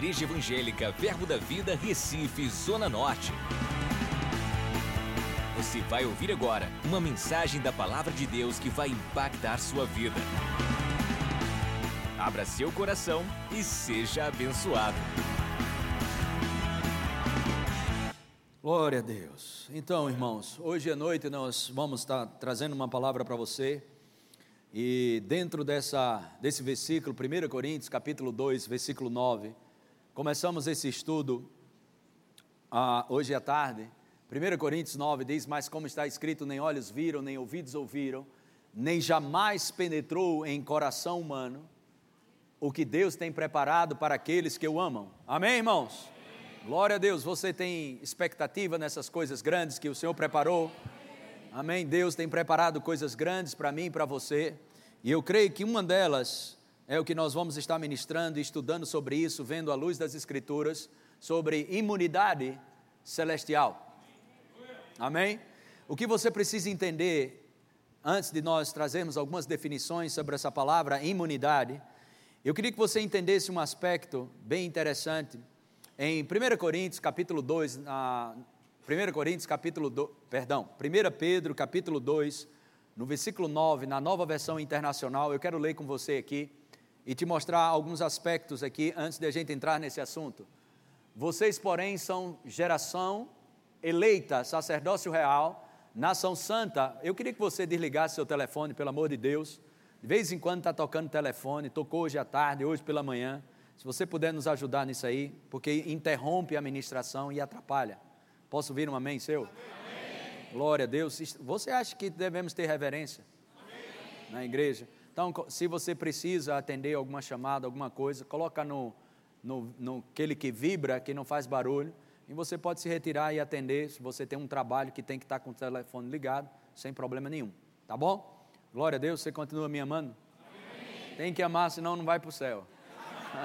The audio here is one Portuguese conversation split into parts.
Igreja Evangélica Verbo da Vida, Recife, Zona Norte. Você vai ouvir agora uma mensagem da Palavra de Deus que vai impactar sua vida. Abra seu coração e seja abençoado. Glória a Deus. Então, irmãos, hoje à noite nós vamos estar trazendo uma palavra para você. E dentro dessa, desse versículo, 1 Coríntios, capítulo 2, versículo 9, começamos esse estudo ah, hoje à tarde. 1 Coríntios 9 diz: Mas como está escrito, nem olhos viram, nem ouvidos ouviram, nem jamais penetrou em coração humano o que Deus tem preparado para aqueles que o amam. Amém, irmãos? Amém. Glória a Deus. Você tem expectativa nessas coisas grandes que o Senhor preparou? Amém. Deus tem preparado coisas grandes para mim e para você. E eu creio que uma delas é o que nós vamos estar ministrando e estudando sobre isso, vendo à luz das Escrituras, sobre imunidade celestial. Amém? O que você precisa entender, antes de nós trazermos algumas definições sobre essa palavra imunidade, eu queria que você entendesse um aspecto bem interessante. Em 1 Coríntios, capítulo 2, na, 1 Coríntios capítulo 2, perdão, 1 Pedro capítulo 2, no versículo 9, na nova versão internacional, eu quero ler com você aqui e te mostrar alguns aspectos aqui antes de a gente entrar nesse assunto. Vocês, porém, são geração eleita, sacerdócio real, nação santa. Eu queria que você desligasse seu telefone, pelo amor de Deus. De vez em quando está tocando telefone, tocou hoje à tarde, hoje pela manhã. Se você puder nos ajudar nisso aí, porque interrompe a ministração e atrapalha. Posso ouvir um amém seu? Amém. Glória a Deus. Você acha que devemos ter reverência amém. na igreja? Então, se você precisa atender alguma chamada, alguma coisa, coloca no, no, no aquele que vibra, que não faz barulho, e você pode se retirar e atender se você tem um trabalho que tem que estar com o telefone ligado, sem problema nenhum. Tá bom? Glória a Deus, você continua me amando? Amém. Tem que amar, senão não vai para o céu.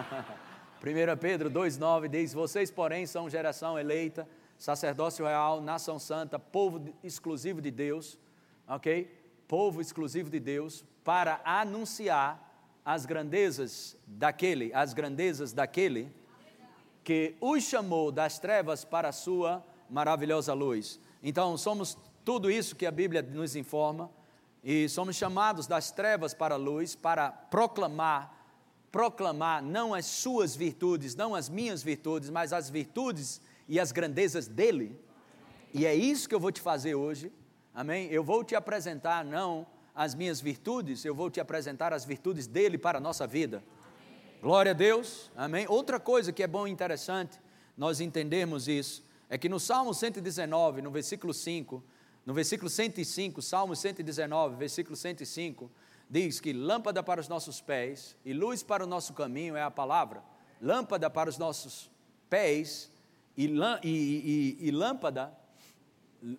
1 Pedro 2,9 diz: Vocês, porém, são geração eleita sacerdócio real, nação santa, povo exclusivo de Deus, ok? Povo exclusivo de Deus, para anunciar as grandezas daquele, as grandezas daquele que os chamou das trevas para a sua maravilhosa luz. Então, somos tudo isso que a Bíblia nos informa, e somos chamados das trevas para a luz para proclamar proclamar não as suas virtudes, não as minhas virtudes, mas as virtudes e as grandezas dele. E é isso que eu vou te fazer hoje. Amém? Eu vou te apresentar não as minhas virtudes, eu vou te apresentar as virtudes dele para a nossa vida. Glória a Deus. Amém. Outra coisa que é bom e interessante nós entendermos isso é que no Salmo 119, no versículo 5, no versículo 105, Salmo 119, versículo 105, diz que lâmpada para os nossos pés e luz para o nosso caminho é a palavra. Lâmpada para os nossos pés e, e, e, e lâmpada,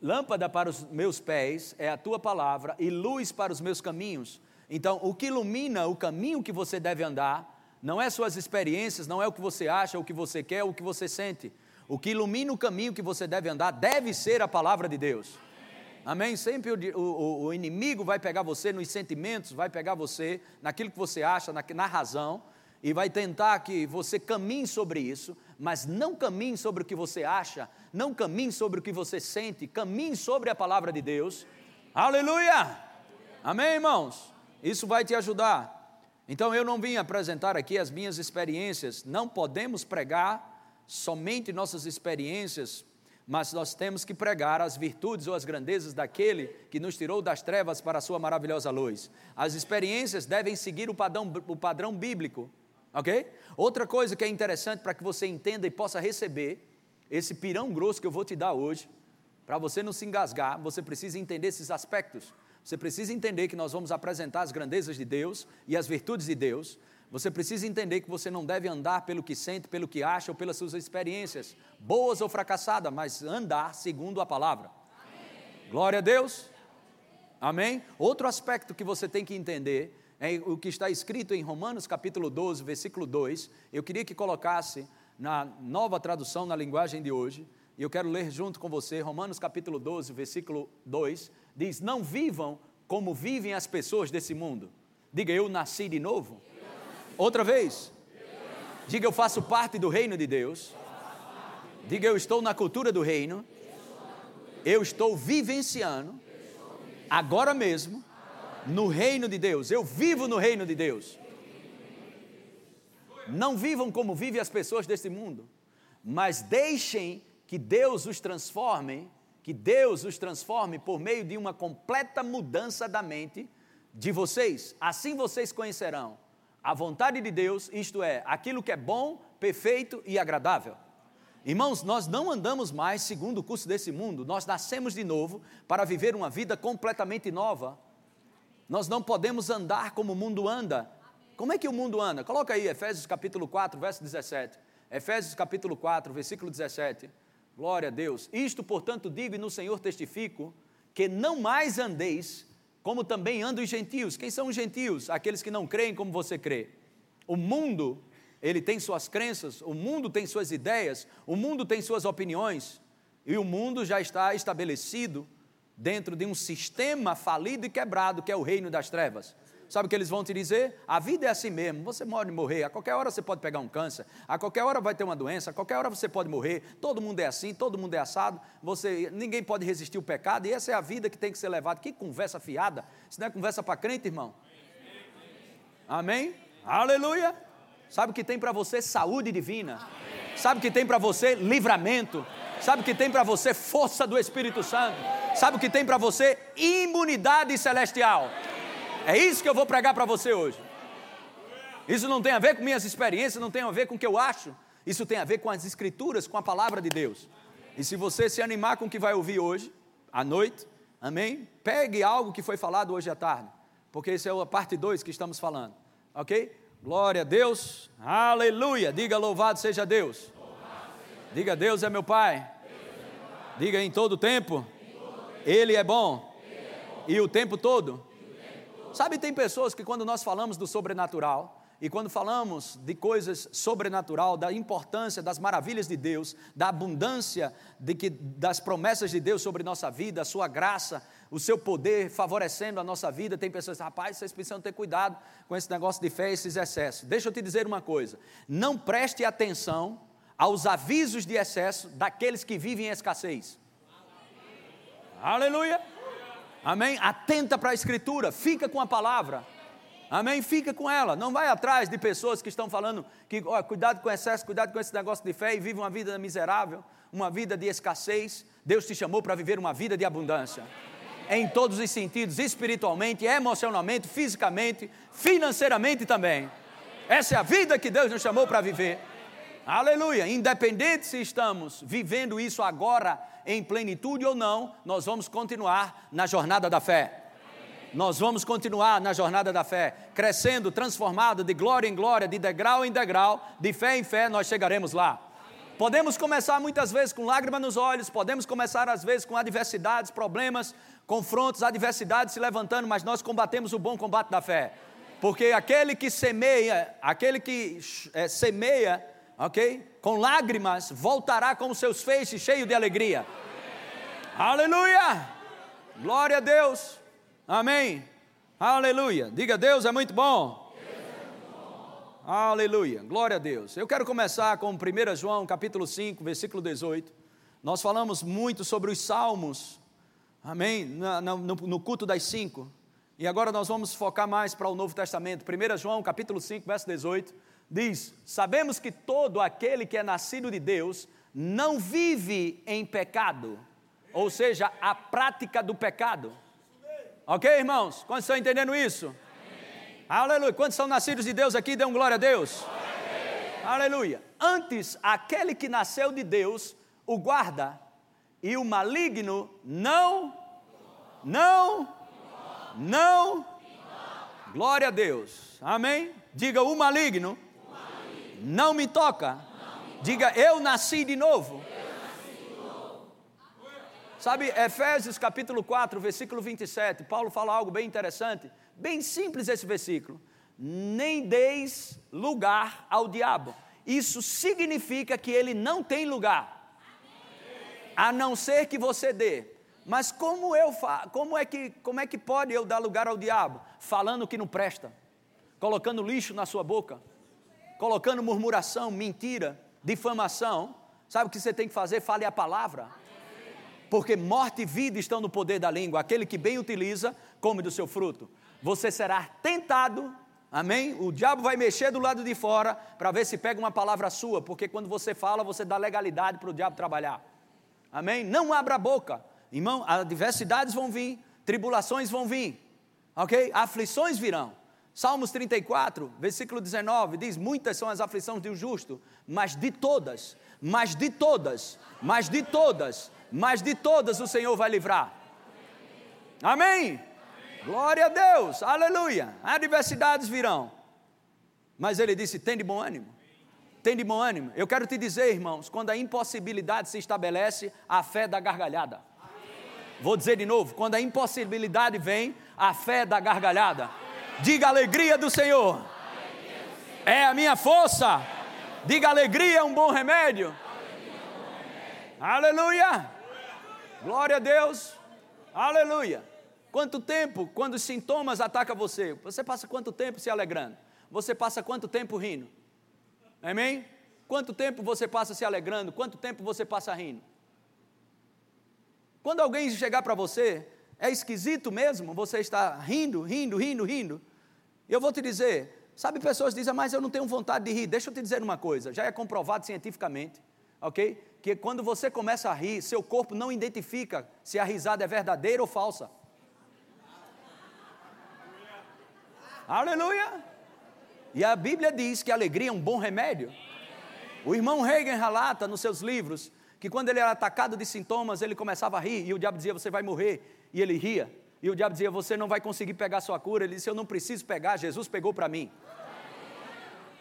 lâmpada para os meus pés é a tua palavra e luz para os meus caminhos. Então, o que ilumina o caminho que você deve andar não é suas experiências, não é o que você acha, o que você quer, o que você sente. O que ilumina o caminho que você deve andar deve ser a palavra de Deus. Amém? Sempre o, o, o inimigo vai pegar você nos sentimentos, vai pegar você naquilo que você acha, na, na razão, e vai tentar que você caminhe sobre isso, mas não caminhe sobre o que você acha, não caminhe sobre o que você sente, caminhe sobre a palavra de Deus. Aleluia! Amém, irmãos? Isso vai te ajudar. Então eu não vim apresentar aqui as minhas experiências, não podemos pregar somente nossas experiências, mas nós temos que pregar as virtudes ou as grandezas daquele que nos tirou das trevas para a sua maravilhosa luz. As experiências devem seguir o padrão, o padrão bíblico ok? Outra coisa que é interessante para que você entenda e possa receber esse pirão grosso que eu vou te dar hoje, para você não se engasgar, você precisa entender esses aspectos. Você precisa entender que nós vamos apresentar as grandezas de Deus e as virtudes de Deus. Você precisa entender que você não deve andar pelo que sente, pelo que acha ou pelas suas experiências, boas ou fracassadas, mas andar segundo a palavra. Amém. Glória a Deus. Amém? Outro aspecto que você tem que entender é o que está escrito em Romanos capítulo 12, versículo 2. Eu queria que colocasse na nova tradução na linguagem de hoje, e eu quero ler junto com você, Romanos capítulo 12, versículo 2, diz: Não vivam como vivem as pessoas desse mundo. Diga, eu nasci de novo. Outra vez. Diga eu faço parte do reino de Deus. Diga eu estou na cultura do reino. Eu estou vivenciando agora mesmo no reino de Deus. Eu vivo no reino de Deus. Não vivam como vivem as pessoas desse mundo, mas deixem que Deus os transforme, que Deus os transforme por meio de uma completa mudança da mente de vocês. Assim vocês conhecerão a vontade de Deus, isto é, aquilo que é bom, perfeito e agradável. Irmãos, nós não andamos mais segundo o curso desse mundo, nós nascemos de novo para viver uma vida completamente nova. Nós não podemos andar como o mundo anda. Como é que o mundo anda? Coloca aí Efésios capítulo 4, verso 17. Efésios capítulo 4, versículo 17. Glória a Deus. Isto, portanto, digo e no Senhor testifico, que não mais andeis como também andam os gentios. Quem são os gentios? Aqueles que não creem como você crê. O mundo ele tem suas crenças, o mundo tem suas ideias, o mundo tem suas opiniões, e o mundo já está estabelecido dentro de um sistema falido e quebrado que é o reino das trevas. Sabe o que eles vão te dizer? A vida é assim mesmo, você pode morrer, a qualquer hora você pode pegar um câncer, a qualquer hora vai ter uma doença, a qualquer hora você pode morrer, todo mundo é assim, todo mundo é assado, você, ninguém pode resistir o pecado, e essa é a vida que tem que ser levada. Que conversa fiada, isso não é conversa para crente, irmão? Amém? Aleluia! Sabe o que tem para você? Saúde divina. Sabe o que tem para você? Livramento. Sabe o que tem para você? Força do Espírito Santo. Sabe o que tem para você? Imunidade celestial. É isso que eu vou pregar para você hoje. Isso não tem a ver com minhas experiências, não tem a ver com o que eu acho. Isso tem a ver com as Escrituras, com a palavra de Deus. E se você se animar com o que vai ouvir hoje, à noite, amém? Pegue algo que foi falado hoje à tarde, porque essa é a parte 2 que estamos falando, ok? Glória a Deus. Aleluia. Diga louvado seja Deus. Diga Deus é meu Pai. Diga em todo tempo. Ele é bom. E o tempo todo. Sabe, tem pessoas que quando nós falamos do sobrenatural, e quando falamos de coisas sobrenatural, da importância das maravilhas de Deus, da abundância de que, das promessas de Deus sobre nossa vida, a sua graça, o seu poder favorecendo a nossa vida, tem pessoas que rapaz, vocês precisam ter cuidado com esse negócio de fé, esses excessos. Deixa eu te dizer uma coisa: não preste atenção aos avisos de excesso daqueles que vivem em escassez. Aleluia! Amém? Atenta para a Escritura, fica com a palavra. Amém? Fica com ela. Não vai atrás de pessoas que estão falando que, ó, cuidado com o excesso, cuidado com esse negócio de fé e vive uma vida miserável, uma vida de escassez. Deus te chamou para viver uma vida de abundância. Em todos os sentidos, espiritualmente, emocionalmente, fisicamente, financeiramente também. Essa é a vida que Deus nos chamou para viver. Aleluia! Independente se estamos vivendo isso agora em plenitude ou não, nós vamos continuar na jornada da fé nós vamos continuar na jornada da fé, crescendo, transformado de glória em glória, de degrau em degrau, de fé em fé, nós chegaremos lá. Podemos começar muitas vezes com lágrimas nos olhos, podemos começar às vezes com adversidades, problemas, confrontos, adversidades se levantando, mas nós combatemos o bom combate da fé. Porque aquele que semeia, aquele que é, semeia, ok? Com lágrimas, voltará com seus feixes cheio de alegria. Aleluia! Glória a Deus. Amém? Aleluia. Diga, Deus é muito bom. Aleluia. Glória a Deus. Eu quero começar com 1 João, capítulo 5, versículo 18. Nós falamos muito sobre os salmos. Amém? No, no, no culto das cinco. E agora nós vamos focar mais para o Novo Testamento. 1 João, capítulo 5, verso 18, diz: Sabemos que todo aquele que é nascido de Deus não vive em pecado, ou seja, a prática do pecado. Ok, irmãos? Quantos estão entendendo isso? Amém. Aleluia. Quantos são nascidos de Deus aqui? Dêem glória a Deus. Aleluia. Antes, aquele que nasceu de Deus o guarda, e o maligno não, não, não. Glória a Deus. Amém? Diga o maligno, não me toca. Diga eu nasci de novo. Sabe, Efésios capítulo 4, versículo 27, Paulo fala algo bem interessante, bem simples esse versículo. Nem deis lugar ao diabo. Isso significa que ele não tem lugar, a não ser que você dê. Mas como eu fa como é que como é que pode eu dar lugar ao diabo? Falando que não presta, colocando lixo na sua boca. colocando murmuração, mentira, difamação, sabe o que você tem que fazer? Fale a palavra. Porque morte e vida estão no poder da língua. Aquele que bem utiliza, come do seu fruto. Você será tentado, amém? O diabo vai mexer do lado de fora para ver se pega uma palavra sua, porque quando você fala, você dá legalidade para o diabo trabalhar. Amém? Não abra a boca. Irmão, adversidades vão vir, tribulações vão vir, ok? Aflições virão. Salmos 34, versículo 19, diz: Muitas são as aflições do justo, mas de todas, mas de todas, mas de todas, mas de todas o Senhor vai livrar. Amém? Glória a Deus, aleluia. Adversidades virão, mas ele disse: tem de bom ânimo. Tem de bom ânimo. Eu quero te dizer, irmãos, quando a impossibilidade se estabelece, a fé dá gargalhada. Vou dizer de novo: quando a impossibilidade vem, a fé dá gargalhada. Diga alegria do Senhor. É a minha força. Diga alegria é um bom remédio. Aleluia. Glória a Deus. Aleluia. Quanto tempo, quando os sintomas atacam você, você passa quanto tempo se alegrando? Você passa quanto tempo rindo? Amém? Quanto tempo você passa se alegrando? Quanto tempo você passa rindo? Quando alguém chegar para você, é esquisito mesmo você estar rindo, rindo, rindo, rindo. Eu vou te dizer, sabe, pessoas dizem, mas eu não tenho vontade de rir. Deixa eu te dizer uma coisa, já é comprovado cientificamente, ok? Que quando você começa a rir, seu corpo não identifica se a risada é verdadeira ou falsa. Aleluia! E a Bíblia diz que a alegria é um bom remédio. O irmão Reagan relata nos seus livros que quando ele era atacado de sintomas, ele começava a rir e o diabo dizia: Você vai morrer. E ele ria. E o diabo dizia: Você não vai conseguir pegar sua cura. Ele disse: Eu não preciso pegar, Jesus pegou para mim.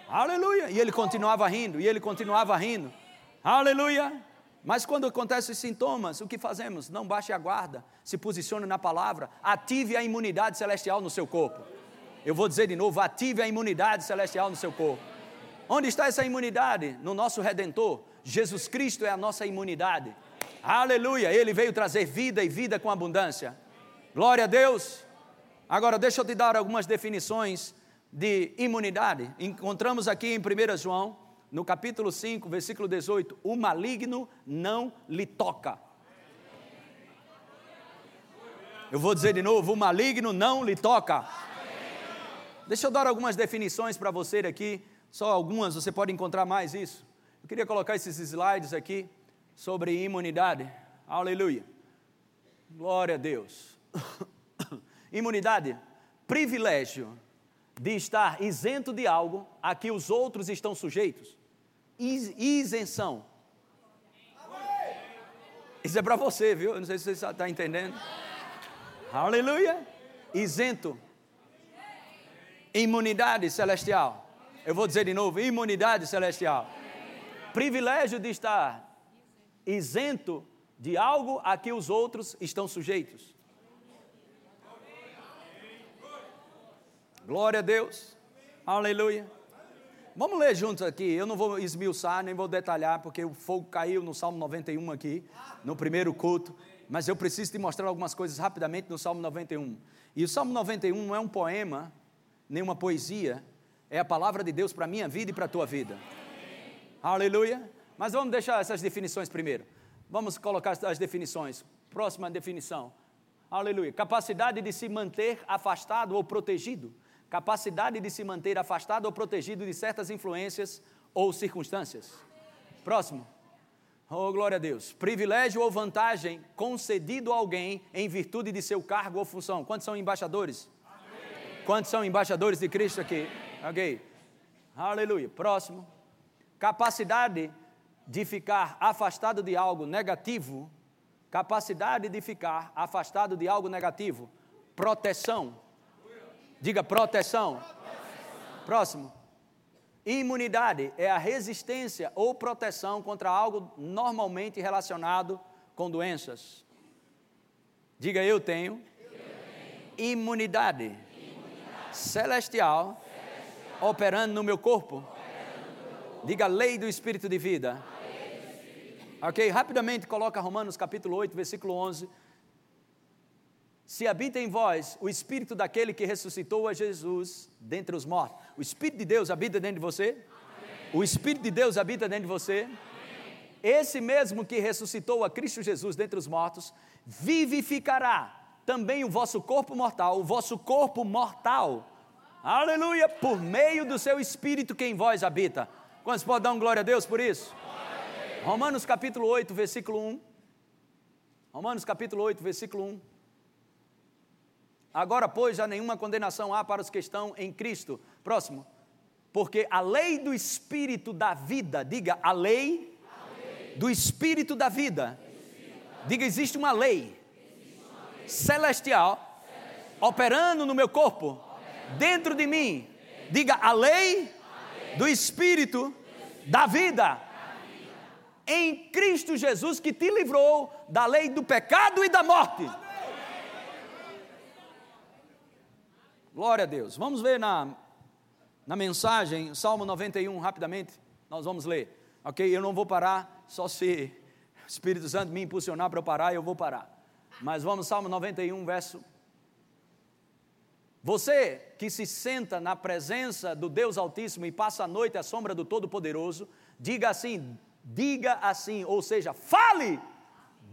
Aleluia! E ele continuava rindo, e ele continuava rindo. Aleluia! Mas quando acontecem os sintomas, o que fazemos? Não baixe a guarda, se posicione na palavra, ative a imunidade celestial no seu corpo. Eu vou dizer de novo: ative a imunidade celestial no seu corpo. Onde está essa imunidade? No nosso redentor. Jesus Cristo é a nossa imunidade. Aleluia! Ele veio trazer vida e vida com abundância. Glória a Deus. Agora, deixa eu te dar algumas definições de imunidade. Encontramos aqui em 1 João, no capítulo 5, versículo 18: O maligno não lhe toca. Eu vou dizer de novo: o maligno não lhe toca. Deixa eu dar algumas definições para você aqui, só algumas, você pode encontrar mais isso. Eu queria colocar esses slides aqui sobre imunidade. Aleluia. Glória a Deus. Imunidade, privilégio de estar isento de algo a que os outros estão sujeitos. Isenção. Isso é para você, viu? Eu não sei se você está entendendo. Aleluia. Isento. Imunidade celestial. Eu vou dizer de novo: imunidade celestial. Privilégio de estar isento de algo a que os outros estão sujeitos. Glória a Deus. Aleluia. Vamos ler juntos aqui. Eu não vou esmiuçar, nem vou detalhar, porque o fogo caiu no Salmo 91 aqui, no primeiro culto. Mas eu preciso te mostrar algumas coisas rapidamente no Salmo 91. E o Salmo 91 não é um poema, nem uma poesia, é a palavra de Deus para a minha vida e para a tua vida. Aleluia. Mas vamos deixar essas definições primeiro. Vamos colocar as definições. Próxima definição. Aleluia. Capacidade de se manter afastado ou protegido capacidade de se manter afastado ou protegido de certas influências ou circunstâncias. Próximo. Oh, glória a Deus. Privilégio ou vantagem concedido a alguém em virtude de seu cargo ou função. Quantos são embaixadores? Amém. Quantos são embaixadores de Cristo aqui? Ok. Aleluia. Próximo. Capacidade de ficar afastado de algo negativo. Capacidade de ficar afastado de algo negativo. Proteção Diga proteção. proteção. Próximo. Imunidade é a resistência ou proteção contra algo normalmente relacionado com doenças. Diga eu tenho, eu tenho. Imunidade, imunidade. Celestial, celestial, operando no meu corpo. Diga lei do espírito de vida. Ok, rapidamente coloca Romanos capítulo 8, versículo 11 se habita em vós o Espírito daquele que ressuscitou a Jesus dentre os mortos. O Espírito de Deus habita dentro de você? O Espírito de Deus habita dentro de você. Esse mesmo que ressuscitou a Cristo Jesus dentre os mortos, vivificará também o vosso corpo mortal, o vosso corpo mortal, aleluia, por meio do seu Espírito que em vós habita. Quantos podem dar um glória a Deus por isso? Romanos capítulo 8, versículo 1. Romanos capítulo 8, versículo 1. Agora, pois, já nenhuma condenação há para os que estão em Cristo. Próximo. Porque a lei do Espírito da vida, diga, a lei, a lei. do Espírito da vida. Diga, existe uma lei, existe uma lei. Celestial, celestial, operando no meu corpo, operando. dentro de mim. Diga, a lei, a lei. do Espírito, do Espírito. da vida em Cristo Jesus que te livrou da lei do pecado e da morte. Glória a Deus. Vamos ver na, na mensagem, Salmo 91, rapidamente. Nós vamos ler, ok? Eu não vou parar, só se o Espírito Santo me impulsionar para eu parar, eu vou parar. Mas vamos, Salmo 91, verso. Você que se senta na presença do Deus Altíssimo e passa a noite à sombra do Todo-Poderoso, diga assim: diga assim, ou seja, fale,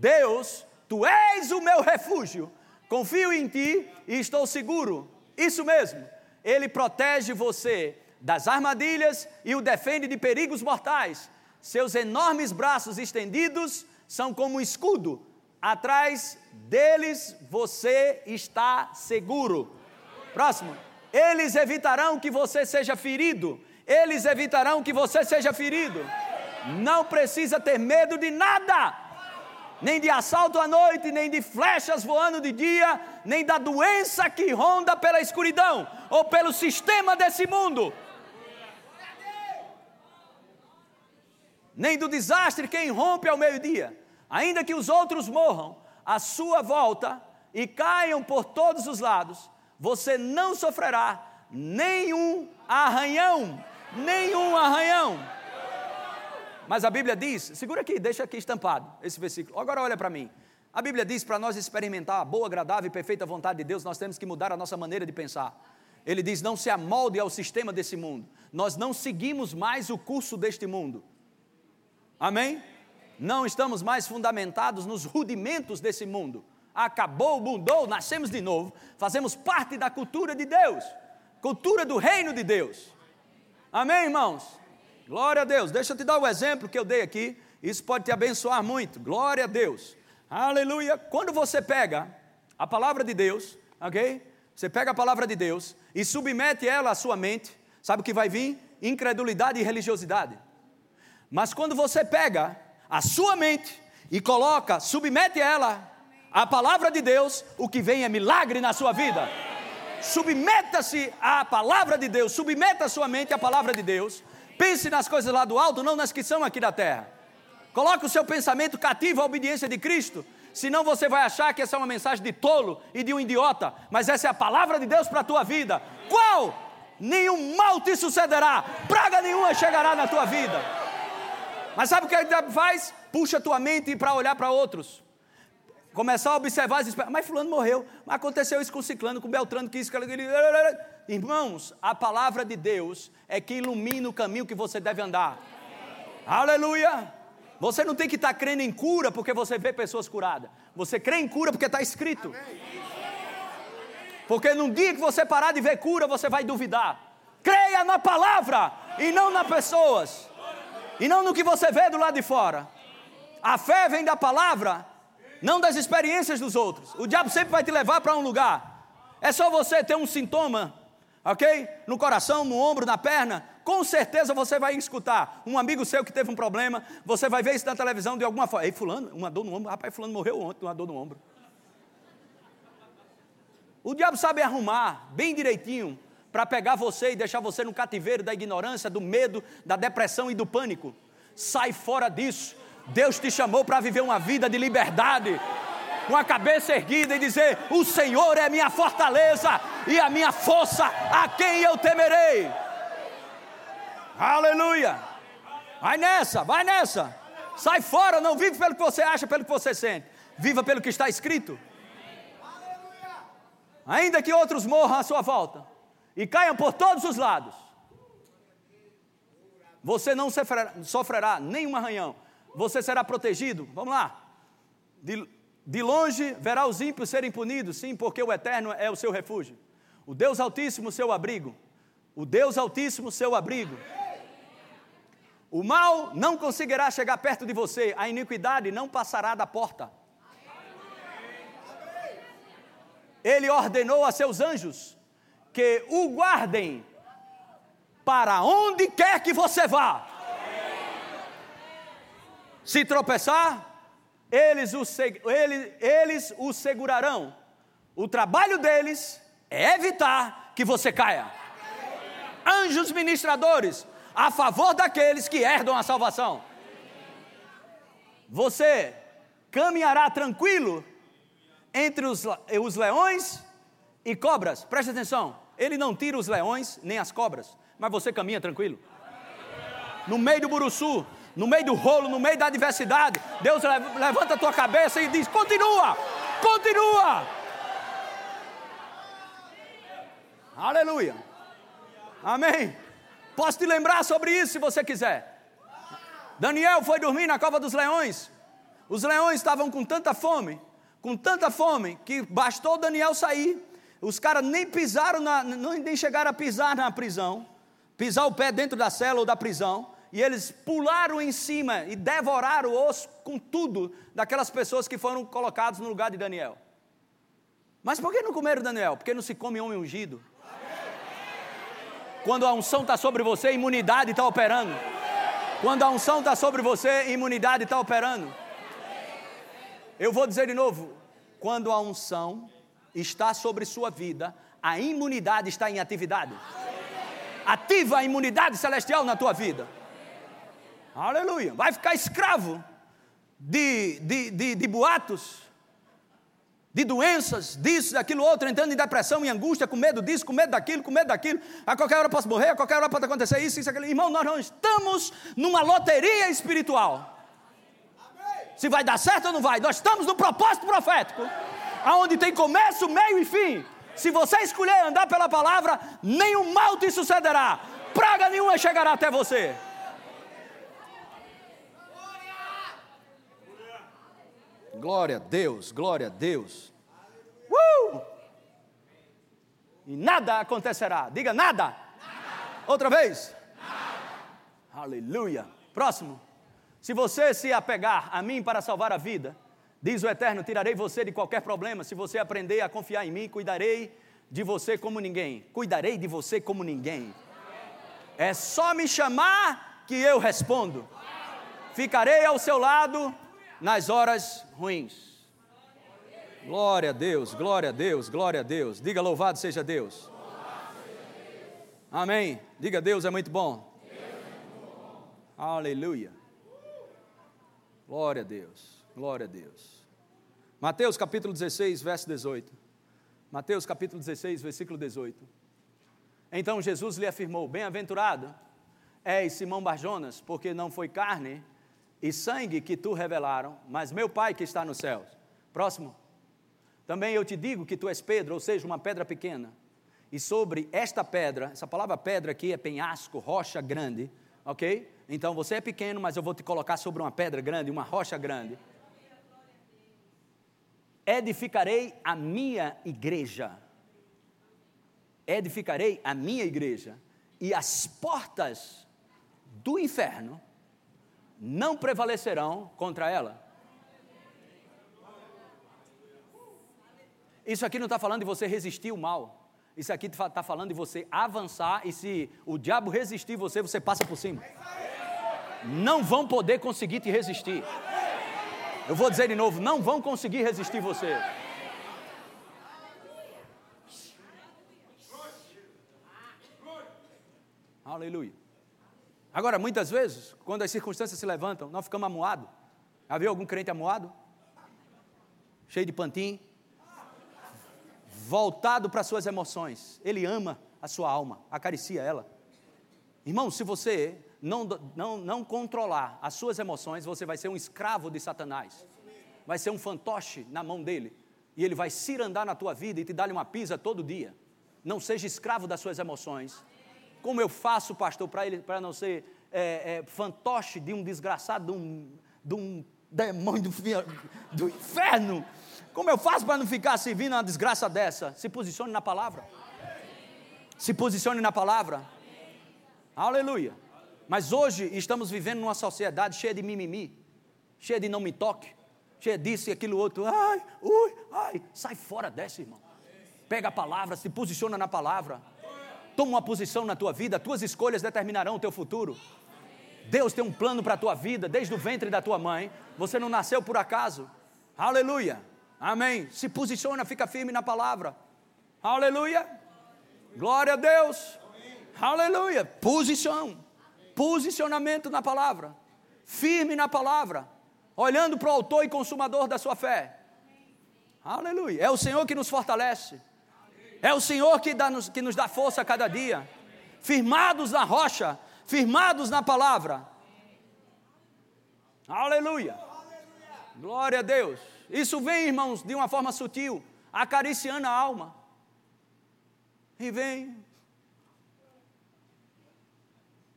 Deus, tu és o meu refúgio, confio em ti e estou seguro. Isso mesmo, ele protege você das armadilhas e o defende de perigos mortais. Seus enormes braços estendidos são como um escudo. Atrás deles você está seguro. Próximo. Eles evitarão que você seja ferido. Eles evitarão que você seja ferido não precisa ter medo de nada, nem de assalto à noite, nem de flechas voando de dia, nem da doença que ronda pela escuridão ou pelo sistema desse mundo, nem do desastre que irrompe ao meio-dia, ainda que os outros morram à sua volta e caiam por todos os lados, você não sofrerá nenhum arranhão, nenhum arranhão. Mas a Bíblia diz, segura aqui, deixa aqui estampado esse versículo. Agora olha para mim. A Bíblia diz para nós experimentar a boa, agradável e perfeita vontade de Deus, nós temos que mudar a nossa maneira de pensar. Ele diz: não se amolde ao sistema desse mundo. Nós não seguimos mais o curso deste mundo. Amém? Não estamos mais fundamentados nos rudimentos desse mundo. Acabou, mudou, nascemos de novo, fazemos parte da cultura de Deus, cultura do reino de Deus. Amém, irmãos? Glória a Deus. Deixa eu te dar o exemplo que eu dei aqui. Isso pode te abençoar muito. Glória a Deus. Aleluia. Quando você pega a palavra de Deus, ok? Você pega a palavra de Deus e submete ela à sua mente, sabe o que vai vir? Incredulidade e religiosidade. Mas quando você pega a sua mente e coloca, submete ela à palavra de Deus, o que vem é milagre na sua vida. Submeta-se à palavra de Deus, submeta a sua mente à palavra de Deus, Pense nas coisas lá do alto, não nas que são aqui da terra. Coloque o seu pensamento cativo à obediência de Cristo. Senão você vai achar que essa é uma mensagem de tolo e de um idiota. Mas essa é a palavra de Deus para a tua vida. Qual? Nenhum mal te sucederá, praga nenhuma chegará na tua vida. Mas sabe o que ele faz? Puxa a tua mente para olhar para outros. Começar a observar as Mas fulano morreu. Mas aconteceu isso com o ciclano, com Beltrano, que isso, que ele... Irmãos, a palavra de Deus é que ilumina o caminho que você deve andar. Aleluia! Você não tem que estar crendo em cura porque você vê pessoas curadas. Você crê em cura porque está escrito. Porque num dia que você parar de ver cura, você vai duvidar. Creia na palavra e não nas pessoas. E não no que você vê do lado de fora. A fé vem da palavra, não das experiências dos outros. O diabo sempre vai te levar para um lugar. É só você ter um sintoma ok? No coração, no ombro, na perna, com certeza você vai escutar um amigo seu que teve um problema, você vai ver isso na televisão de alguma forma. Ei, fulano, uma dor no ombro, rapaz, fulano morreu ontem, uma dor no ombro. O diabo sabe arrumar bem direitinho para pegar você e deixar você no cativeiro da ignorância, do medo, da depressão e do pânico. Sai fora disso. Deus te chamou para viver uma vida de liberdade com a cabeça erguida e dizer: O Senhor é minha fortaleza e a minha força, a quem eu temerei. Aleluia! Vai nessa, vai nessa. Sai fora, não vive pelo que você acha, pelo que você sente. Viva pelo que está escrito. Ainda que outros morram à sua volta e caiam por todos os lados. Você não sofrerá, sofrerá nenhum arranhão. Você será protegido. Vamos lá. De, de longe verá os ímpios serem punidos, sim, porque o Eterno é o seu refúgio. O Deus Altíssimo, seu abrigo. O Deus Altíssimo, seu abrigo. O mal não conseguirá chegar perto de você, a iniquidade não passará da porta. Ele ordenou a seus anjos que o guardem para onde quer que você vá. Se tropeçar, eles o, eles, eles o segurarão. O trabalho deles é evitar que você caia. Anjos ministradores a favor daqueles que herdam a salvação. Você caminhará tranquilo entre os, os leões e cobras. Preste atenção, ele não tira os leões nem as cobras, mas você caminha tranquilo. No meio do buruçu, no meio do rolo, no meio da adversidade, Deus levanta a tua cabeça e diz: continua, continua. Aleluia. Amém. Posso te lembrar sobre isso se você quiser. Daniel foi dormir na cova dos leões. Os leões estavam com tanta fome, com tanta fome, que bastou Daniel sair. Os caras nem pisaram, na, nem chegaram a pisar na prisão, pisar o pé dentro da cela ou da prisão, e eles pularam em cima e devoraram o osso com tudo daquelas pessoas que foram colocadas no lugar de Daniel. Mas por que não comeram Daniel? Porque não se come homem ungido. Quando a unção está sobre você, a imunidade está operando. Quando a unção está sobre você, a imunidade está operando. Eu vou dizer de novo: quando a unção está sobre sua vida, a imunidade está em atividade. Ativa a imunidade celestial na tua vida. Aleluia. Vai ficar escravo de, de, de, de boatos, de doenças, disso, daquilo outro, entrando em depressão, em angústia, com medo disso, com medo daquilo, com medo daquilo. A qualquer hora posso morrer, a qualquer hora pode acontecer isso, isso, aquilo. Irmão, nós não estamos numa loteria espiritual. Se vai dar certo ou não vai, nós estamos no propósito profético, aonde tem começo, meio e fim. Se você escolher andar pela palavra, nenhum mal te sucederá, praga nenhuma chegará até você. Glória a Deus, glória a Deus. Uh! E nada acontecerá. Diga nada. nada. Outra vez. Nada. Aleluia. Próximo. Se você se apegar a mim para salvar a vida, diz o Eterno, tirarei você de qualquer problema. Se você aprender a confiar em mim, cuidarei de você como ninguém. Cuidarei de você como ninguém. É só me chamar que eu respondo. Ficarei ao seu lado nas horas ruins. Glória a Deus, glória a Deus, glória a Deus. Diga louvado seja Deus. Amém. Diga Deus é muito bom. Aleluia. Glória a Deus, glória a Deus. Mateus capítulo 16, verso 18. Mateus capítulo 16, versículo 18. Então Jesus lhe afirmou: Bem-aventurado és Simão Barjonas, porque não foi carne e sangue que tu revelaram, mas meu Pai que está nos céus. Próximo. Também eu te digo que tu és Pedro, ou seja, uma pedra pequena. E sobre esta pedra, essa palavra pedra aqui é penhasco, rocha grande, ok? Então você é pequeno, mas eu vou te colocar sobre uma pedra grande, uma rocha grande. Edificarei a minha igreja. Edificarei a minha igreja. E as portas do inferno não prevalecerão contra ela. Isso aqui não está falando de você resistir o mal. Isso aqui está falando de você avançar e se o diabo resistir você, você passa por cima. Não vão poder conseguir te resistir. Eu vou dizer de novo, não vão conseguir resistir você. Aleluia. Agora, muitas vezes, quando as circunstâncias se levantam, nós ficamos amuados. Já viu algum crente amuado? Cheio de pantim? Voltado para suas emoções. Ele ama a sua alma, acaricia ela. Irmão, se você não, não, não controlar as suas emoções, você vai ser um escravo de Satanás. Vai ser um fantoche na mão dele. E ele vai cirandar na tua vida e te dar uma pisa todo dia. Não seja escravo das suas emoções como eu faço, pastor, para não ser é, é, fantoche de um desgraçado, de um, de um demônio do, do inferno. Como eu faço para não ficar servindo uma desgraça dessa? Se posicione na palavra. Se posicione na palavra. Aleluia. Mas hoje estamos vivendo numa sociedade cheia de mimimi, cheia de não me toque, cheia disso e aquilo outro. Ai, ui, ai. Sai fora dessa, irmão. Pega a palavra, se posiciona na palavra. Toma uma posição na tua vida, tuas escolhas determinarão o teu futuro. Deus tem um plano para a tua vida desde o ventre da tua mãe. Você não nasceu por acaso. Aleluia. Amém. Se posiciona, fica firme na palavra. Aleluia. Glória a Deus. Aleluia. Posição. Posicionamento na palavra. Firme na palavra. Olhando para o autor e consumador da sua fé. Aleluia. É o Senhor que nos fortalece. É o Senhor que, dá, que nos dá força a cada dia. Firmados na rocha firmados na palavra. Aleluia. Glória a Deus. Isso vem, irmãos, de uma forma sutil, acariciando a alma. E vem.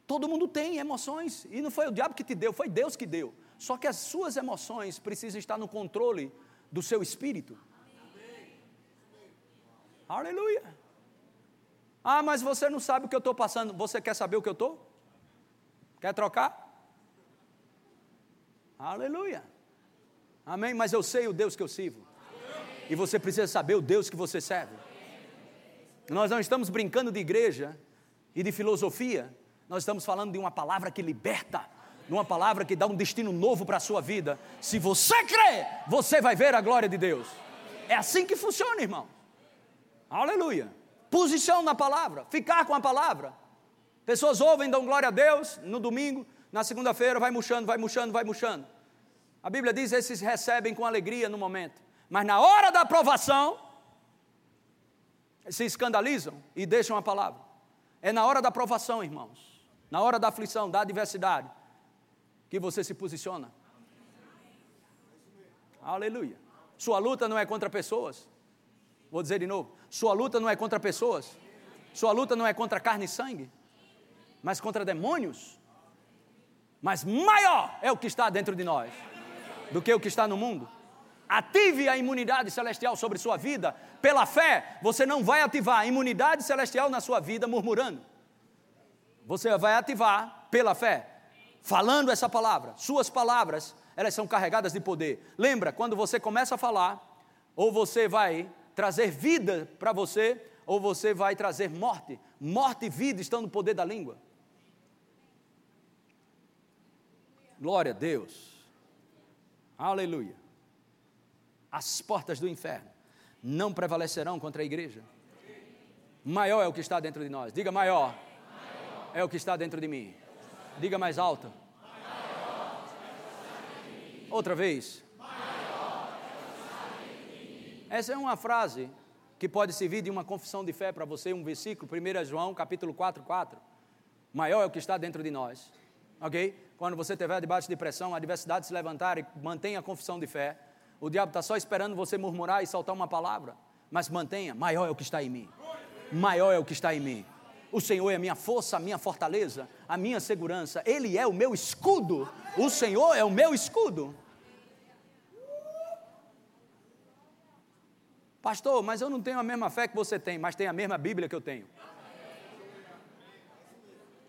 Todo mundo tem emoções, e não foi o diabo que te deu, foi Deus que deu. Só que as suas emoções precisam estar no controle do seu espírito. Aleluia. Ah, mas você não sabe o que eu estou passando. Você quer saber o que eu estou? Quer trocar? Aleluia. Amém? Mas eu sei o Deus que eu sirvo. E você precisa saber o Deus que você serve. Nós não estamos brincando de igreja e de filosofia. Nós estamos falando de uma palavra que liberta, de uma palavra que dá um destino novo para a sua vida. Se você crê, você vai ver a glória de Deus. É assim que funciona, irmão. Aleluia. Posição na palavra, ficar com a palavra. Pessoas ouvem, dão glória a Deus no domingo, na segunda-feira vai murchando, vai murchando, vai murchando. A Bíblia diz: esses recebem com alegria no momento, mas na hora da aprovação, se escandalizam e deixam a palavra. É na hora da aprovação, irmãos, na hora da aflição, da adversidade, que você se posiciona. Aleluia. Sua luta não é contra pessoas. Vou dizer de novo: sua luta não é contra pessoas. Sua luta não é contra carne e sangue mas contra demônios. Mas maior é o que está dentro de nós do que o que está no mundo. Ative a imunidade celestial sobre sua vida. Pela fé, você não vai ativar a imunidade celestial na sua vida murmurando. Você vai ativar pela fé, falando essa palavra. Suas palavras, elas são carregadas de poder. Lembra, quando você começa a falar, ou você vai trazer vida para você, ou você vai trazer morte. Morte e vida estão no poder da língua. Glória a Deus. Aleluia. As portas do inferno não prevalecerão contra a igreja. Maior é o que está dentro de nós. Diga maior. É o que está dentro de mim. Diga mais alto. Outra vez. Essa é uma frase que pode servir de uma confissão de fé para você, um versículo, 1 João capítulo 4, 4. Maior é o que está dentro de nós. Ok? quando você estiver debaixo de pressão, a adversidade se levantar e mantenha a confissão de fé. O diabo está só esperando você murmurar e soltar uma palavra. Mas mantenha, maior é o que está em mim. Maior é o que está em mim. O Senhor é a minha força, a minha fortaleza, a minha segurança. Ele é o meu escudo. O Senhor é o meu escudo. Pastor, mas eu não tenho a mesma fé que você tem, mas tenho a mesma Bíblia que eu tenho.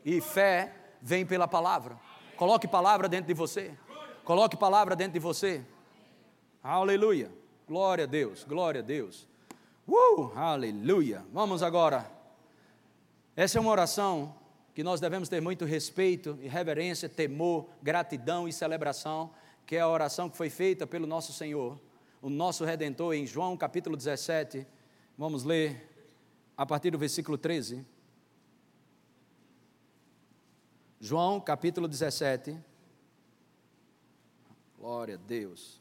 E fé vem pela palavra. Coloque palavra dentro de você. Coloque palavra dentro de você. Aleluia. Glória a Deus, glória a Deus. Uh, aleluia. Vamos agora. Essa é uma oração que nós devemos ter muito respeito e reverência, temor, gratidão e celebração, que é a oração que foi feita pelo nosso Senhor, o nosso Redentor, em João capítulo 17. Vamos ler a partir do versículo 13. João capítulo 17. Glória a Deus.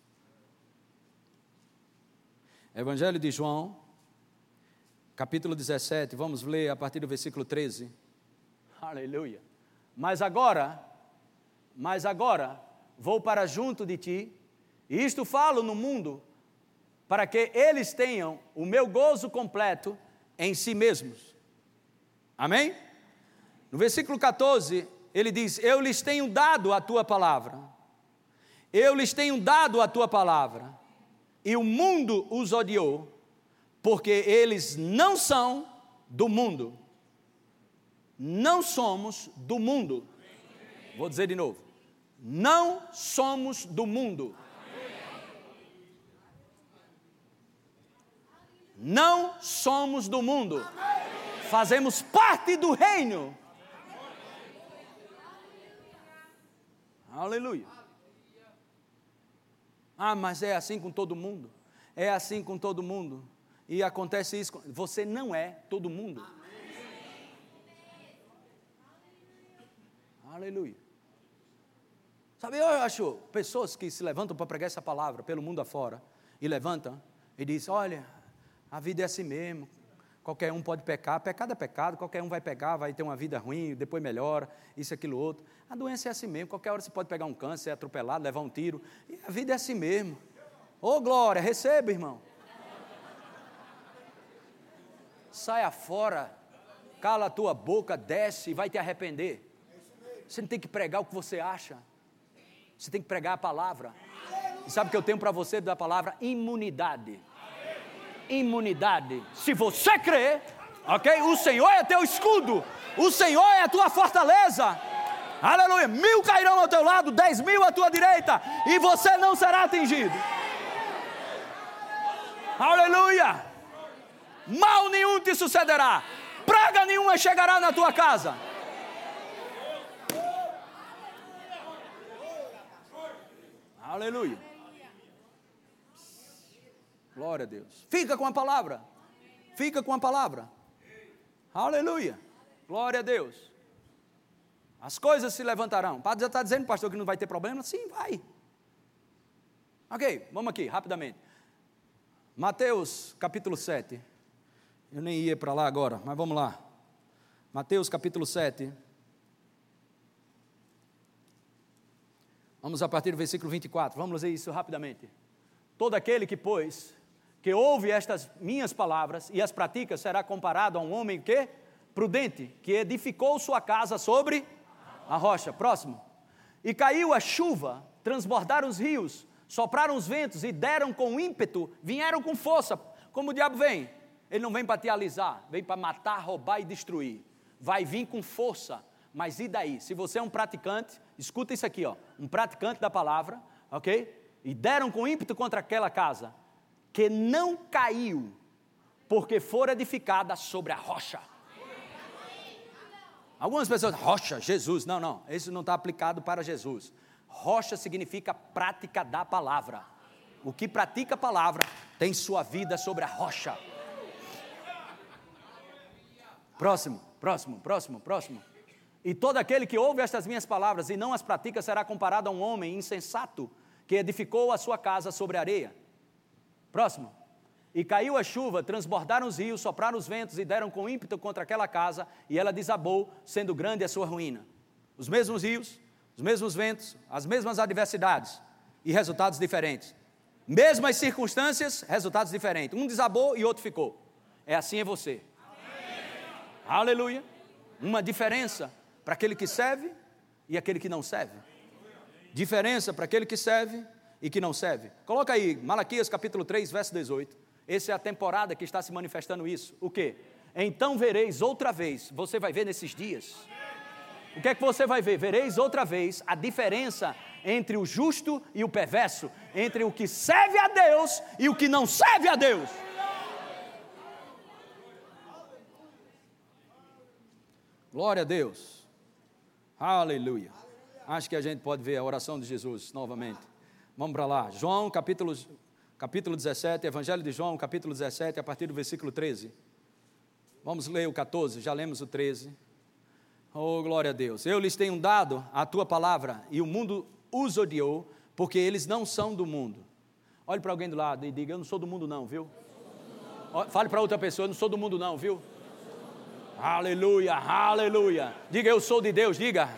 Evangelho de João, capítulo 17, vamos ler a partir do versículo 13. Aleluia. Mas agora, mas agora, vou para junto de ti, e isto falo no mundo, para que eles tenham o meu gozo completo em si mesmos. Amém? No versículo 14, ele diz: Eu lhes tenho dado a tua palavra. Eu lhes tenho dado a tua palavra. E o mundo os odiou, porque eles não são do mundo. Não somos do mundo. Vou dizer de novo. Não somos do mundo. Não somos do mundo. Fazemos parte do reino. Aleluia. Ah, mas é assim com todo mundo. É assim com todo mundo. E acontece isso. Você não é todo mundo. Aleluia. Sabe, eu acho pessoas que se levantam para pregar essa palavra pelo mundo afora e levantam e dizem: Olha, a vida é assim mesmo, qualquer um pode pecar, pecado é pecado, qualquer um vai pegar, vai ter uma vida ruim, depois melhora, isso, aquilo, outro. A doença é assim mesmo, qualquer hora você pode pegar um câncer, ser atropelado, levar um tiro, e a vida é assim mesmo. Ô oh, glória, receba, irmão. Saia fora, cala a tua boca, desce e vai te arrepender. Você não tem que pregar o que você acha. Você tem que pregar a palavra. E sabe o que eu tenho para você da palavra? Imunidade. Imunidade. Se você crê, ok? O Senhor é teu escudo. O Senhor é a tua fortaleza. Aleluia. Mil cairão ao teu lado, dez mil à tua direita, e você não será atingido. Aleluia. Mal nenhum te sucederá. Praga nenhuma chegará na tua casa. Aleluia. Glória a Deus. Fica com a palavra. Fica com a palavra. Aleluia. Glória a Deus. As coisas se levantarão. O padre já está dizendo, pastor, que não vai ter problema? Sim, vai. Ok, vamos aqui, rapidamente. Mateus capítulo 7. Eu nem ia para lá agora, mas vamos lá. Mateus capítulo 7. Vamos a partir do versículo 24, vamos ler isso rapidamente. Todo aquele que, pois, que ouve estas minhas palavras e as pratica, será comparado a um homem que? Prudente, que edificou sua casa sobre a rocha. Próximo. E caiu a chuva, transbordaram os rios, sopraram os ventos e deram com ímpeto, vieram com força. Como o diabo vem? Ele não vem para te alisar, vem para matar, roubar e destruir. Vai vir com força. Mas e daí? Se você é um praticante, escuta isso aqui, ó, um praticante da palavra, ok? E deram com ímpeto contra aquela casa, que não caiu, porque for edificada sobre a rocha. Algumas pessoas, rocha, Jesus. Não, não, isso não está aplicado para Jesus. Rocha significa prática da palavra. O que pratica a palavra tem sua vida sobre a rocha. Próximo, próximo, próximo, próximo. E todo aquele que ouve estas minhas palavras e não as pratica será comparado a um homem insensato que edificou a sua casa sobre areia. Próximo. E caiu a chuva, transbordaram os rios, sopraram os ventos e deram com ímpeto contra aquela casa, e ela desabou, sendo grande a sua ruína. Os mesmos rios, os mesmos ventos, as mesmas adversidades e resultados diferentes. Mesmas circunstâncias, resultados diferentes. Um desabou e outro ficou. É assim é você. Amém. Aleluia. Uma diferença para aquele que serve e aquele que não serve. Diferença para aquele que serve e que não serve. Coloca aí, Malaquias capítulo 3, verso 18. Essa é a temporada que está se manifestando isso. O que? Então vereis outra vez, você vai ver nesses dias. O que é que você vai ver? Vereis outra vez a diferença entre o justo e o perverso, entre o que serve a Deus e o que não serve a Deus. Glória a Deus. Aleluia. Acho que a gente pode ver a oração de Jesus novamente. Vamos para lá. João, capítulo, capítulo 17, Evangelho de João, capítulo 17, a partir do versículo 13. Vamos ler o 14, já lemos o 13. Oh, glória a Deus. Eu lhes tenho dado a tua palavra e o mundo os odiou, porque eles não são do mundo. Olhe para alguém do lado e diga: Eu não sou do mundo, não, viu? Fale para outra pessoa: Eu não sou do mundo, não, viu? Aleluia, aleluia. Diga eu sou de Deus, diga.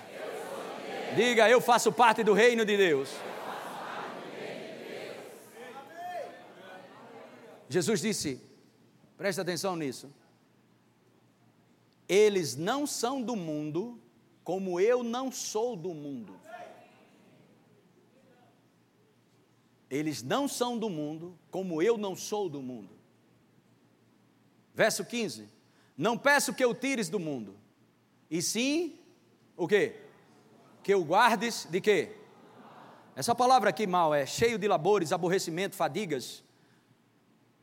Diga eu faço parte do reino de Deus. Jesus disse, preste atenção nisso. Eles não são do mundo, como eu não sou do mundo. Eles não são do mundo, como eu não sou do mundo. Verso 15: Não peço que o tires do mundo, e sim, o quê? Que o guardes de quê? Essa palavra aqui, mal, é cheio de labores, aborrecimento, fadigas,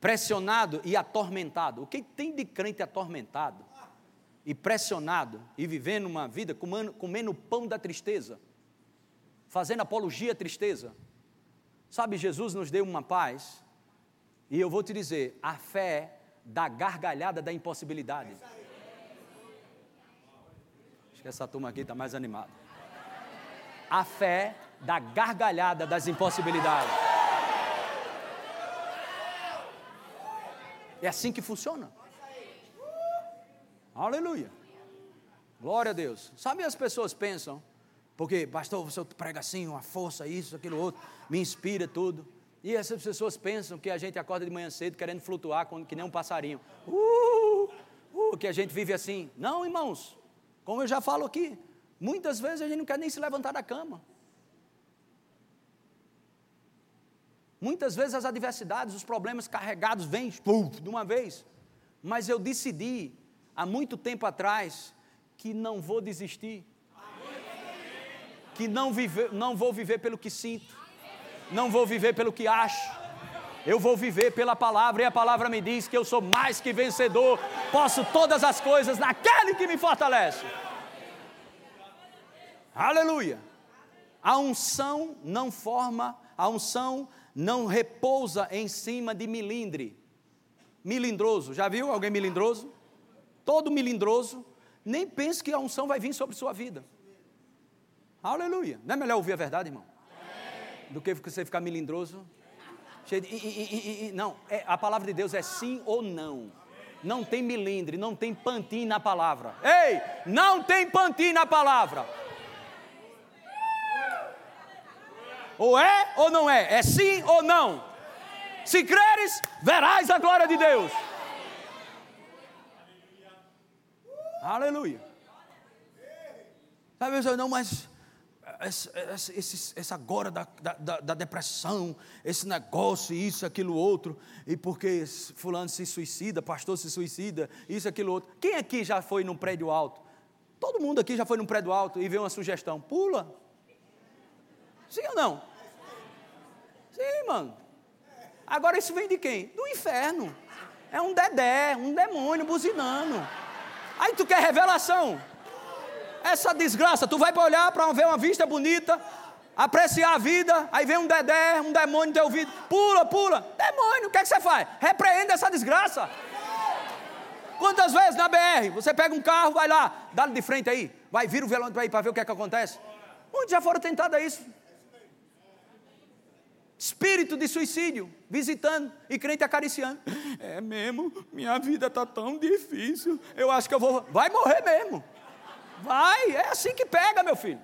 pressionado e atormentado. O que tem de crente atormentado e pressionado e vivendo uma vida comendo, comendo o pão da tristeza, fazendo apologia à tristeza? Sabe, Jesus nos deu uma paz, e eu vou te dizer, a fé da gargalhada da impossibilidade. Acho que essa turma aqui está mais animada. A fé da gargalhada das impossibilidades. É assim que funciona. Aleluia. Glória a Deus. Sabe as pessoas pensam, porque pastor, você prega assim, uma força, isso, aquilo outro, me inspira tudo. E essas pessoas pensam que a gente acorda de manhã cedo querendo flutuar que nem um passarinho. Uh, uh, que a gente vive assim. Não, irmãos. Como eu já falo aqui, muitas vezes a gente não quer nem se levantar da cama. Muitas vezes as adversidades, os problemas carregados vêm puf, de uma vez. Mas eu decidi, há muito tempo atrás, que não vou desistir. Que não, viver, não vou viver pelo que sinto. Não vou viver pelo que acho. Eu vou viver pela palavra, e a palavra me diz que eu sou mais que vencedor, posso todas as coisas naquele que me fortalece. Aleluia! A unção não forma, a unção não repousa em cima de milindre. Milindroso, já viu alguém milindroso? Todo milindroso, nem pense que a unção vai vir sobre sua vida. Aleluia. Não é melhor ouvir a verdade, irmão? Do que você ficar milindroso? Cheio de. Não, é, a palavra de Deus é sim ou não. Não tem milindre, não tem pantin na palavra. Ei, não tem pantin na palavra. Ou é ou não é? É sim ou não? Se creres, verás a glória de Deus. Aleluia. Sabe, não, mas essa agora da, da, da, depressão, esse negócio, isso, aquilo, outro, e porque fulano se suicida, pastor se suicida, isso, aquilo, outro. Quem aqui já foi num prédio alto? Todo mundo aqui já foi num prédio alto e vê uma sugestão, pula. Sim ou não? Sim, mano. Agora isso vem de quem? Do inferno. É um dedé, um demônio buzinando. Aí tu quer revelação? Essa desgraça, tu vai para olhar para ver uma vista bonita, apreciar a vida, aí vem um dedé, um demônio no teu ouvido, pula, pula. Demônio, o que, é que você faz? Repreende essa desgraça. Quantas vezes na BR você pega um carro, vai lá, dá-lhe de frente aí, vai, vira o velômetro aí para ver o que é que acontece? Muitos já foram tentados isso espírito de suicídio, visitando e crente acariciando. É mesmo, minha vida está tão difícil. Eu acho que eu vou. Vai morrer mesmo. Vai, é assim que pega, meu filho.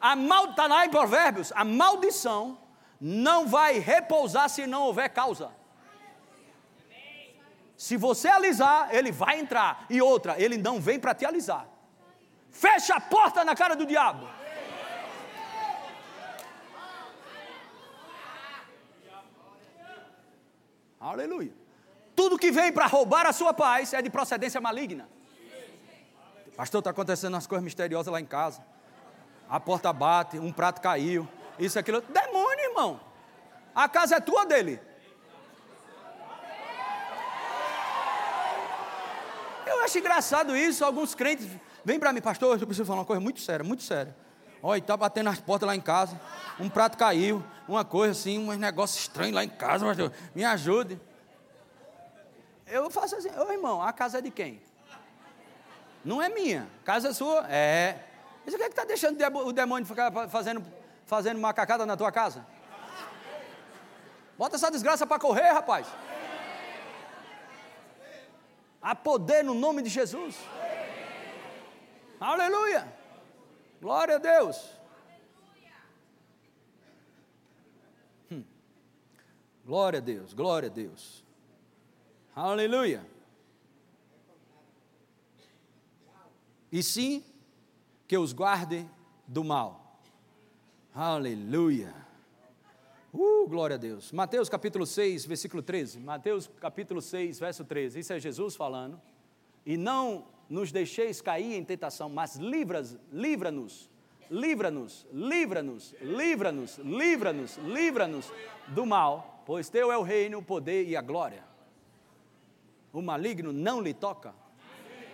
A mal está lá em Provérbios, a maldição não vai repousar se não houver causa. Se você alisar, ele vai entrar. E outra, ele não vem para te alisar. Fecha a porta na cara do diabo. Aleluia. Tudo que vem para roubar a sua paz é de procedência maligna. Pastor, está acontecendo umas coisas misteriosas lá em casa. A porta bate, um prato caiu, isso, aquilo. Demônio, irmão. A casa é tua dele. Eu acho engraçado isso. Alguns crentes vêm para mim, pastor, eu preciso falar uma coisa muito séria, muito séria. Olha, está batendo as portas lá em casa. Um prato caiu, uma coisa assim, um negócio estranho lá em casa, pastor. Me ajude. Eu faço assim, ô irmão, a casa é de quem? Não é minha. Casa é sua? É. Mas o que é que está deixando o demônio ficar fazendo, fazendo macacada na tua casa? Bota essa desgraça para correr, rapaz. Há poder no nome de Jesus. Aleluia. Glória a Deus. Hum. Glória a Deus, glória a Deus. Aleluia. E sim, que os guarde do mal. Aleluia. Uh, glória a Deus. Mateus capítulo 6, versículo 13. Mateus capítulo 6, verso 13. Isso é Jesus falando. E não nos deixeis cair em tentação, mas livra-nos, livra-nos, livra-nos, livra-nos, livra-nos, livra-nos, do mal, pois teu é o reino, o poder e a glória. O maligno não lhe toca.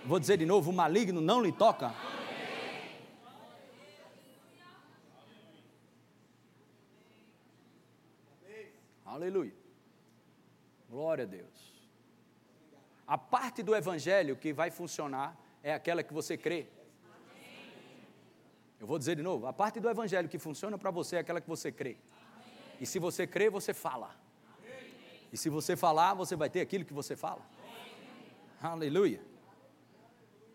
Vou dizer de novo: o maligno não lhe toca. Aleluia. Glória a Deus. A parte do evangelho que vai funcionar é aquela que você crê. Eu vou dizer de novo: a parte do evangelho que funciona para você é aquela que você crê. E se você crê, você fala. E se você falar, você vai ter aquilo que você fala. Aleluia.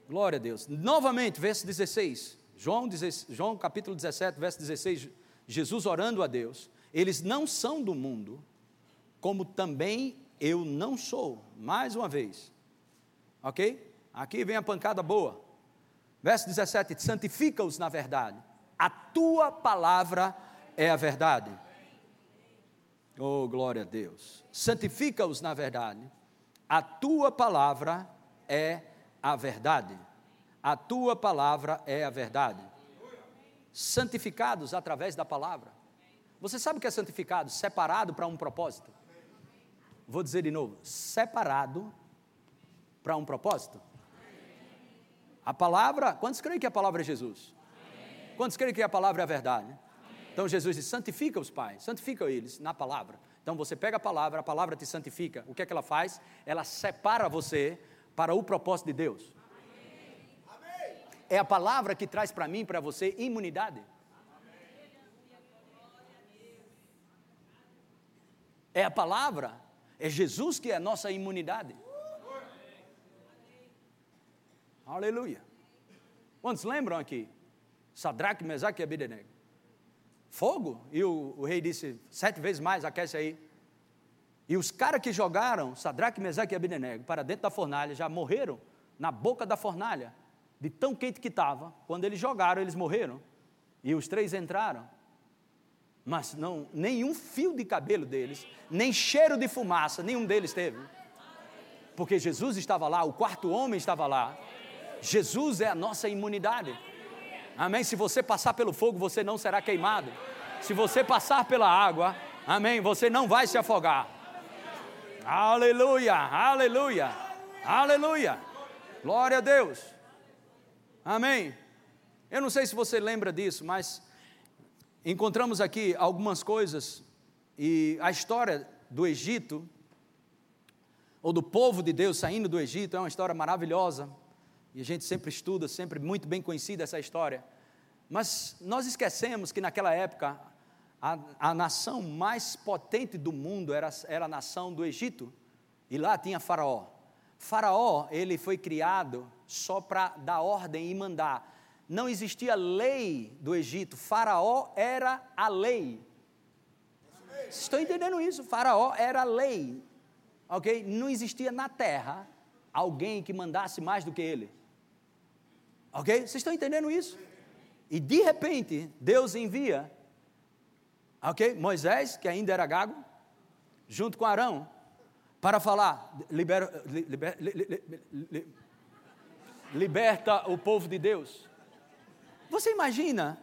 Glória a Deus. Novamente, verso 16. João, João capítulo 17, verso 16. Jesus orando a Deus. Eles não são do mundo, como também eu não sou. Mais uma vez. Ok? Aqui vem a pancada boa. Verso 17: santifica-os na verdade. A tua palavra é a verdade. Oh, glória a Deus. Santifica-os na verdade. A tua palavra é a verdade. A tua palavra é a verdade. Santificados através da palavra. Você sabe o que é santificado? Separado para um propósito. Vou dizer de novo: separado para um propósito. A palavra, quantos creem que a palavra é Jesus? Quantos creem que a palavra é a verdade? Então Jesus diz: santifica os pais, santifica eles na palavra. Então você pega a palavra, a palavra te santifica. O que é que ela faz? Ela separa você para o propósito de Deus. É a palavra que traz para mim, para você, imunidade. É a palavra, é Jesus que é a nossa imunidade. Aleluia. Quantos lembram aqui? Sadraque, Mesaque e Abidenego. Fogo, e o, o, rei disse, sete vezes mais, aquece aí. E os caras que jogaram Sadraque, Mesaque e Abidenego para dentro da fornalha já morreram na boca da fornalha, de tão quente que estava. Quando eles jogaram, eles morreram. E os três entraram. Mas não, nenhum fio de cabelo deles, nem cheiro de fumaça, nenhum deles teve. Porque Jesus estava lá, o quarto homem estava lá. Jesus é a nossa imunidade. Amém? Se você passar pelo fogo, você não será queimado. Se você passar pela água, amém, você não vai se afogar. Aleluia, aleluia, aleluia. Glória a Deus. Amém. Eu não sei se você lembra disso, mas encontramos aqui algumas coisas e a história do Egito, ou do povo de Deus saindo do Egito, é uma história maravilhosa e a gente sempre estuda, sempre muito bem conhecida essa história. Mas nós esquecemos que naquela época a, a nação mais potente do mundo era, era a nação do Egito, e lá tinha Faraó. Faraó, ele foi criado só para dar ordem e mandar. Não existia lei do Egito, Faraó era a lei. Vocês estão entendendo isso? Faraó era a lei, ok? Não existia na terra alguém que mandasse mais do que ele. Ok? Vocês estão entendendo isso? E de repente, Deus envia, ok? Moisés, que ainda era gago, junto com Arão, para falar: libera, liber, liber, liberta o povo de Deus. Você imagina,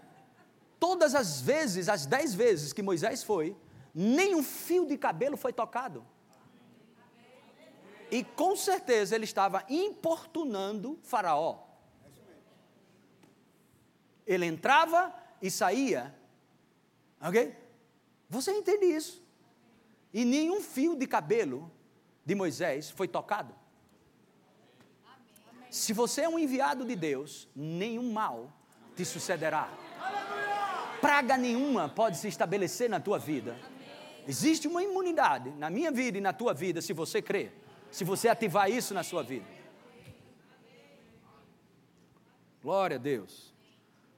todas as vezes, as dez vezes que Moisés foi, nem um fio de cabelo foi tocado. E com certeza ele estava importunando Faraó. Ele entrava e saía. Ok? Você entende isso? E nenhum fio de cabelo de Moisés foi tocado. Se você é um enviado de Deus, nenhum mal te sucederá. Praga nenhuma pode se estabelecer na tua vida. Existe uma imunidade na minha vida e na tua vida se você crer, se você ativar isso na sua vida. Glória a Deus.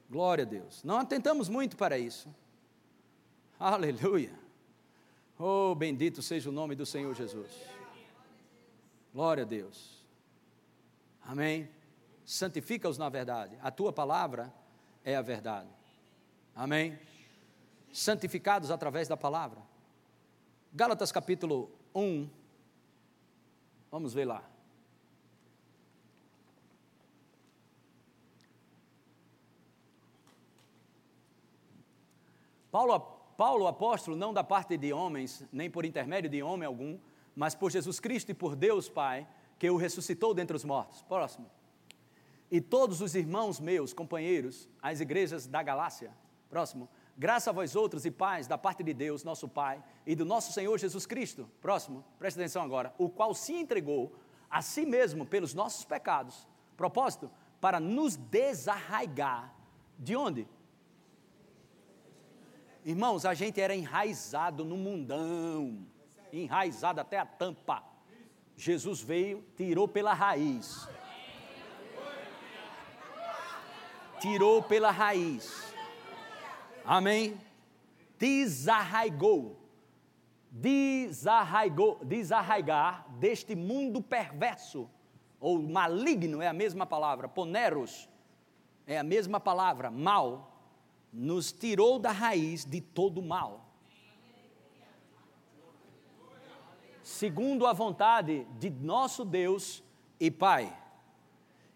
Glória a Deus. Não atentamos muito para isso. Aleluia. Oh, bendito seja o nome do Senhor Jesus. Glória a Deus. Amém. Santifica-os na verdade. A tua palavra é a verdade. Amém? Santificados através da palavra. Gálatas capítulo 1. Vamos ver lá. Paulo, Paulo, apóstolo, não da parte de homens, nem por intermédio de homem algum, mas por Jesus Cristo e por Deus Pai, que o ressuscitou dentre os mortos. Próximo. E todos os irmãos meus, companheiros, as igrejas da Galácia. Próximo. Graça a vós outros e paz da parte de Deus, nosso Pai, e do nosso Senhor Jesus Cristo. Próximo. Presta atenção agora. O qual se entregou a si mesmo pelos nossos pecados. Propósito? Para nos desarraigar. De onde? Irmãos, a gente era enraizado no mundão, enraizado até a tampa. Jesus veio, tirou pela raiz. Tirou pela raiz. Amém? Desarraigou. Desarraigou, desarraigar deste mundo perverso, ou maligno é a mesma palavra, poneros é a mesma palavra, mal, nos tirou da raiz de todo mal. Segundo a vontade de nosso Deus e Pai.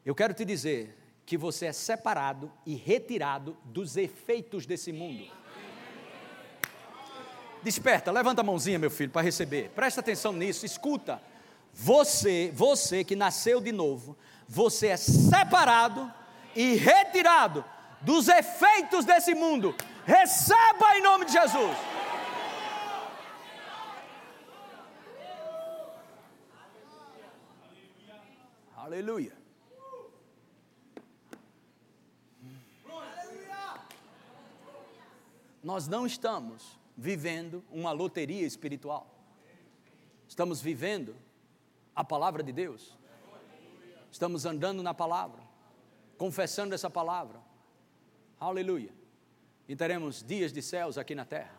Eu quero te dizer que você é separado e retirado dos efeitos desse mundo. Desperta, levanta a mãozinha, meu filho, para receber. Presta atenção nisso, escuta. Você, você que nasceu de novo, você é separado e retirado dos efeitos desse mundo. Receba em nome de Jesus. Aleluia. Nós não estamos vivendo uma loteria espiritual. Estamos vivendo a palavra de Deus. Estamos andando na palavra, confessando essa palavra, Aleluia. E teremos dias de céus aqui na terra.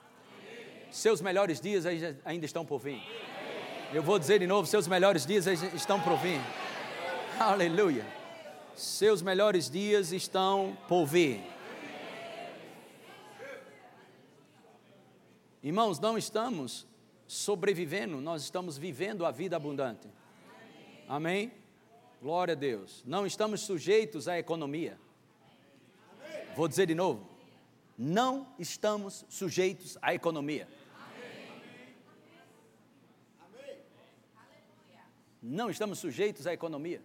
Seus melhores dias ainda estão por vir. Eu vou dizer de novo: seus melhores dias estão por vir. Aleluia. Seus melhores dias estão por vir. Irmãos, não estamos sobrevivendo, nós estamos vivendo a vida abundante. Amém? Glória a Deus. Não estamos sujeitos à economia. Vou dizer de novo: não estamos sujeitos à economia. Não estamos sujeitos à economia.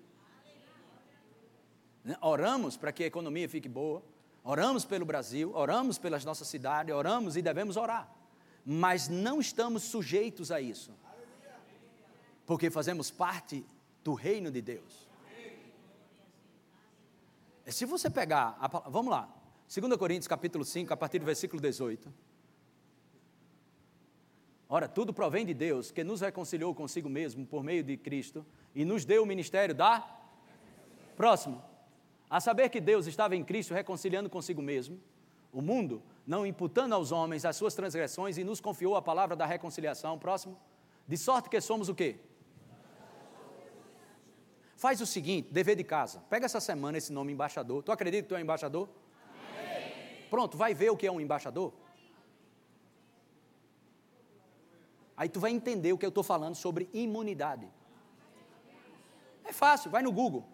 Oramos para que a economia fique boa, oramos pelo Brasil, oramos pelas nossas cidades, oramos e devemos orar, mas não estamos sujeitos a isso, porque fazemos parte do reino de Deus. Se você pegar, a, vamos lá, 2 Coríntios capítulo 5, a partir do versículo 18. Ora, tudo provém de Deus, que nos reconciliou consigo mesmo por meio de Cristo e nos deu o ministério da. Próximo. A saber que Deus estava em Cristo reconciliando consigo mesmo o mundo, não imputando aos homens as suas transgressões e nos confiou a palavra da reconciliação. Próximo. De sorte que somos o quê? Faz o seguinte, dever de casa. Pega essa semana esse nome embaixador. Tu acredita que tu é embaixador? Pronto, vai ver o que é um embaixador? Aí tu vai entender o que eu estou falando sobre imunidade. É fácil, vai no Google.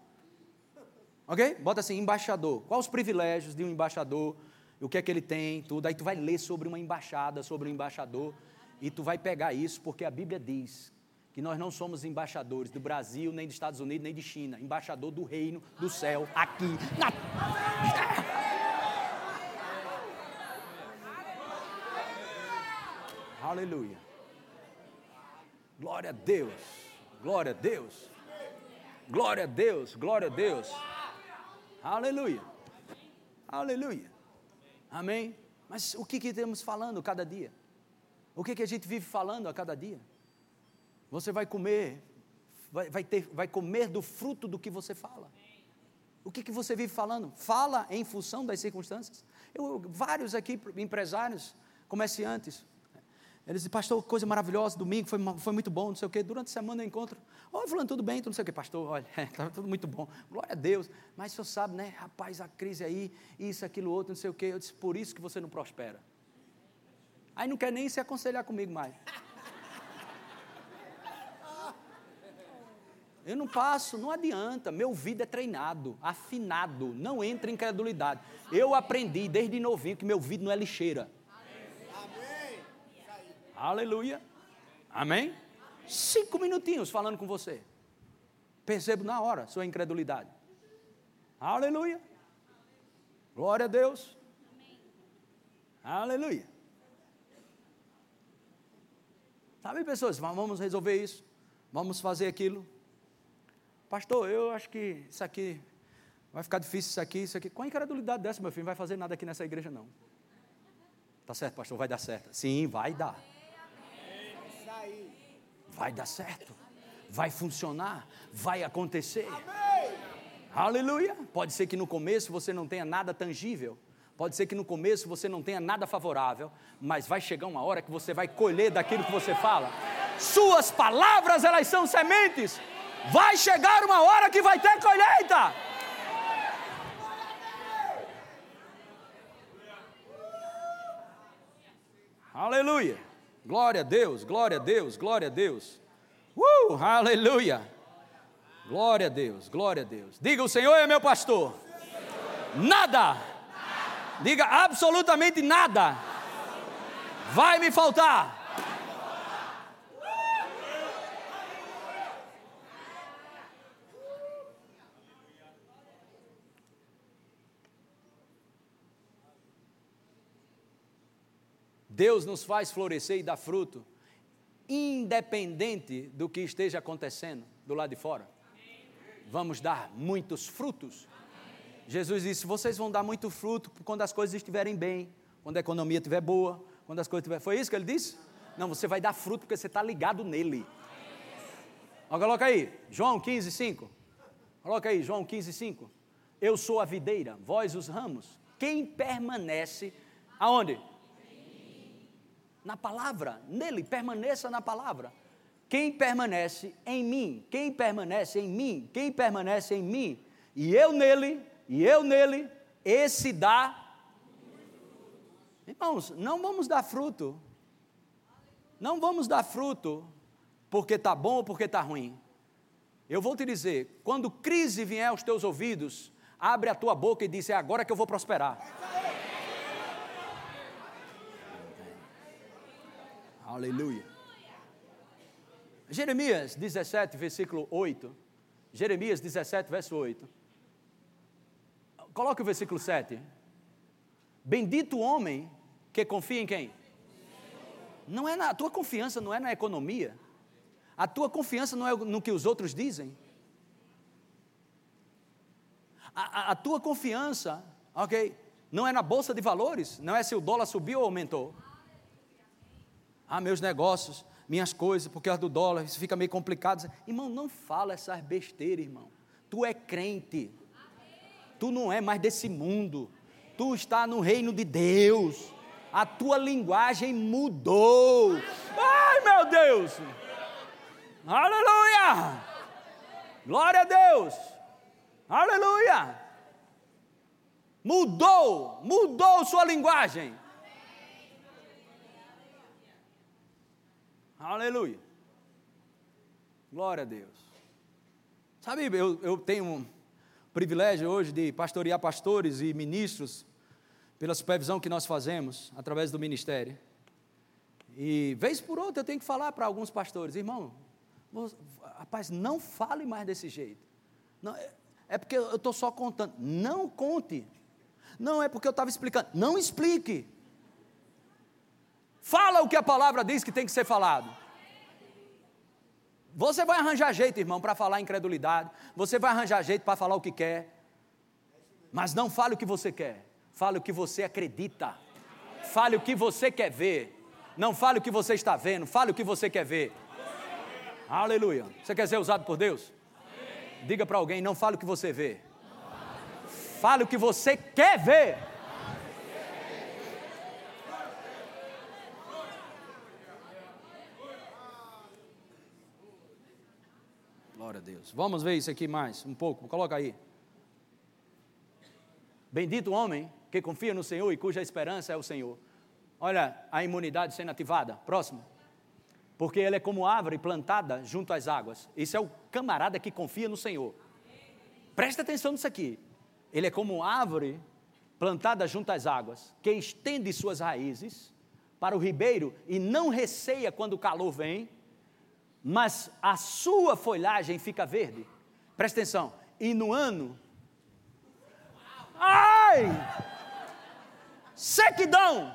Ok? Bota assim, embaixador. Quais os privilégios de um embaixador? O que é que ele tem, tudo. Aí tu vai ler sobre uma embaixada, sobre um embaixador. E tu vai pegar isso, porque a Bíblia diz que nós não somos embaixadores do Brasil, nem dos Estados Unidos, nem de China. Embaixador do reino do céu, aqui na Aleluia. Glória a Deus. Glória a Deus. Glória a Deus. Glória a Deus. Aleluia. Aleluia. Amém. Mas o que, que temos falando cada dia? O que, que a gente vive falando a cada dia? Você vai comer, vai, vai, ter, vai comer do fruto do que você fala. O que, que você vive falando? Fala em função das circunstâncias. Eu, vários aqui, empresários, comerciantes, Ele disse, pastor, coisa maravilhosa, domingo foi, foi muito bom, não sei o quê. Durante a semana eu encontro, oi, falando tudo bem, tudo não sei o quê, pastor, olha, está tudo muito bom, glória a Deus. Mas o senhor sabe, né, rapaz, a crise aí, isso, aquilo, outro, não sei o quê. Eu disse, por isso que você não prospera. Aí não quer nem se aconselhar comigo mais. Eu não passo, não adianta. Meu ouvido é treinado, afinado, não entra em credulidade. Eu aprendi desde novinho que meu ouvido não é lixeira. Aleluia. Amém? Cinco minutinhos falando com você. Percebo na hora sua incredulidade. Aleluia. Glória a Deus. Aleluia. Sabe, pessoas, vamos resolver isso. Vamos fazer aquilo. Pastor, eu acho que isso aqui vai ficar difícil, isso aqui, isso aqui. Com a incredulidade dessa, meu filho, não vai fazer nada aqui nessa igreja, não. Tá certo, pastor? Vai dar certo. Sim, vai dar. Vai dar certo. Vai funcionar. Vai acontecer. Aleluia. Pode ser que no começo você não tenha nada tangível. Pode ser que no começo você não tenha nada favorável, mas vai chegar uma hora que você vai colher daquilo que você fala. Suas palavras, elas são sementes. Vai chegar uma hora que vai ter colheita. Aleluia. Glória a Deus, glória a Deus, glória a Deus. Uh, aleluia. Glória a Deus, glória a Deus. Diga: O Senhor é meu pastor. Nada. Diga absolutamente nada. Vai me faltar. Deus nos faz florescer e dar fruto, independente do que esteja acontecendo do lado de fora. Vamos dar muitos frutos. Jesus disse: vocês vão dar muito fruto quando as coisas estiverem bem, quando a economia estiver boa, quando as coisas estiverem. Foi isso que ele disse? Não, você vai dar fruto porque você está ligado nele. Ó, coloca aí, João 15, 5. Coloca aí, João 15, 5. Eu sou a videira, vós os ramos. Quem permanece aonde? Na palavra, nele, permaneça na palavra. Quem permanece em mim, quem permanece em mim, quem permanece em mim, e eu nele, e eu nele, esse dá. Irmãos, não vamos dar fruto, não vamos dar fruto porque está bom ou porque está ruim. Eu vou te dizer, quando crise vier aos teus ouvidos, abre a tua boca e diz: é agora que eu vou prosperar. Aleluia. Jeremias 17, versículo 8. Jeremias 17, verso 8. Coloque o versículo 7. Bendito o homem que confia em quem? Não é na a tua confiança não é na economia. A tua confiança não é no que os outros dizem. A, a, a tua confiança, ok, não é na bolsa de valores, não é se o dólar subiu ou aumentou ah, meus negócios, minhas coisas, por causa do dólar, isso fica meio complicado. Irmão, não fala essas besteiras, irmão. Tu é crente. Tu não é mais desse mundo. Tu está no reino de Deus. A tua linguagem mudou. Ai, meu Deus! Aleluia! Glória a Deus! Aleluia! Mudou, mudou sua linguagem. Aleluia. Glória a Deus. Sabe, eu, eu tenho um privilégio hoje de pastorear pastores e ministros pela supervisão que nós fazemos através do ministério. E vez por outra eu tenho que falar para alguns pastores, irmão, rapaz, não fale mais desse jeito. Não, é, é porque eu estou só contando. Não conte. Não é porque eu estava explicando. Não explique. Fala o que a palavra diz que tem que ser falado. Você vai arranjar jeito, irmão, para falar incredulidade. Você vai arranjar jeito para falar o que quer. Mas não fale o que você quer. Fale o que você acredita. Fale o que você quer ver. Não fale o que você está vendo. Fale o que você quer ver. Aleluia. Você quer ser usado por Deus? Diga para alguém: não fale o que você vê. Fale o que você quer ver. Deus. Vamos ver isso aqui mais um pouco. Coloca aí. Bendito homem que confia no Senhor e cuja esperança é o Senhor. Olha a imunidade sendo ativada. Próximo. Porque ele é como árvore plantada junto às águas. Isso é o camarada que confia no Senhor. Presta atenção nisso aqui. Ele é como árvore plantada junto às águas, que estende suas raízes para o ribeiro e não receia quando o calor vem, mas a sua folhagem fica verde. Presta atenção. E no ano. Ai! Sequidão!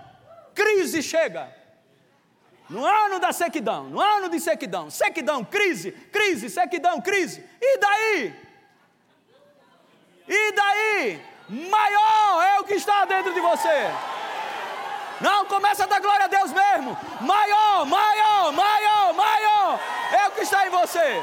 Crise chega. No ano da sequidão, no ano de sequidão, sequidão, crise, crise, sequidão, crise. E daí? E daí? Maior é o que está dentro de você. Não, começa a dar glória a Deus mesmo. Maior, maior, maior, maior que está em você.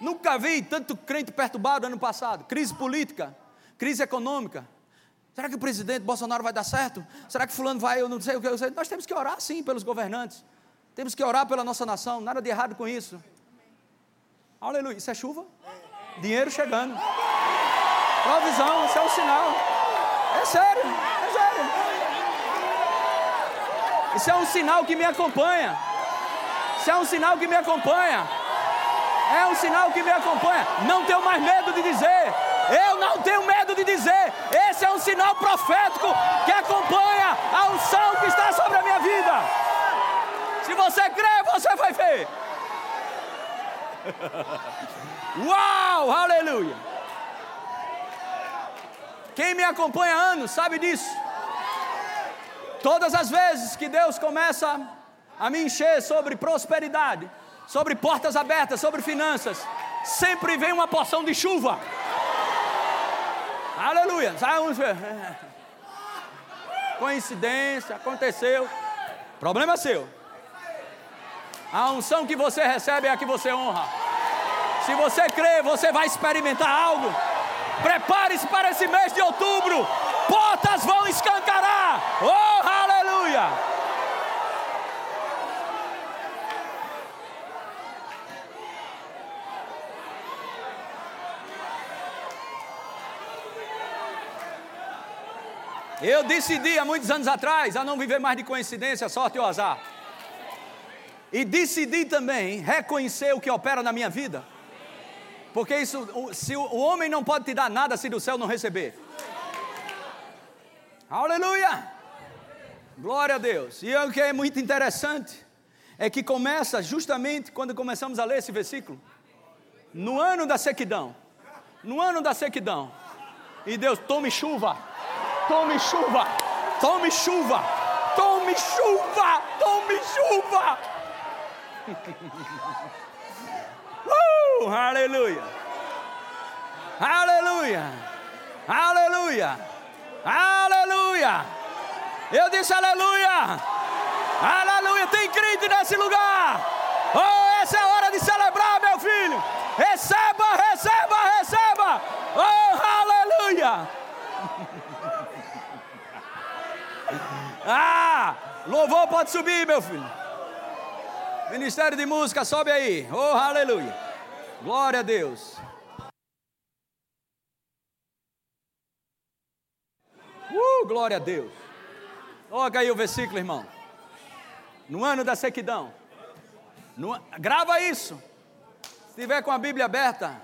Nunca vi tanto crente perturbado ano passado. Crise política, crise econômica. Será que o presidente Bolsonaro vai dar certo? Será que fulano vai? Eu não sei o que. Eu sei. Nós temos que orar sim pelos governantes. Temos que orar pela nossa nação. Nada de errado com isso. Aleluia. Isso é chuva? Dinheiro chegando. Provisão, isso é um sinal. É sério. Isso é um sinal que me acompanha. Isso é um sinal que me acompanha. É um sinal que me acompanha. Não tenho mais medo de dizer. Eu não tenho medo de dizer. Esse é um sinal profético que acompanha a unção que está sobre a minha vida. Se você crê, você vai ver. Uau, aleluia! Quem me acompanha há anos sabe disso. Todas as vezes que Deus começa a me encher sobre prosperidade, sobre portas abertas, sobre finanças, sempre vem uma porção de chuva. Aleluia! Coincidência, aconteceu. Problema seu. A unção que você recebe é a que você honra. Se você crê, você vai experimentar algo. Prepare-se para esse mês de outubro. Portas vão escancarar. Oh, aleluia! Eu decidi há muitos anos atrás a não viver mais de coincidência, sorte ou azar. E decidi também reconhecer o que opera na minha vida. Porque isso, se o homem não pode te dar nada se do céu não receber. Aleluia! Glória a Deus. E o que é muito interessante é que começa justamente quando começamos a ler esse versículo, no ano da sequidão. No ano da sequidão. E Deus, tome chuva. Tome chuva. Tome chuva. Tome chuva. Tome chuva. Uh, aleluia! Aleluia! Aleluia! Aleluia! Eu disse aleluia! Aleluia! Tem crente nesse lugar! Oh, essa é a hora de celebrar, meu filho! Receba, receba, receba! Oh, aleluia! ah! Louvor pode subir, meu filho! Ministério de Música, sobe aí. Oh, aleluia. Glória a Deus. Uh, glória a Deus. Coloca aí o versículo, irmão. No ano da sequidão. No, grava isso. Se tiver com a Bíblia aberta,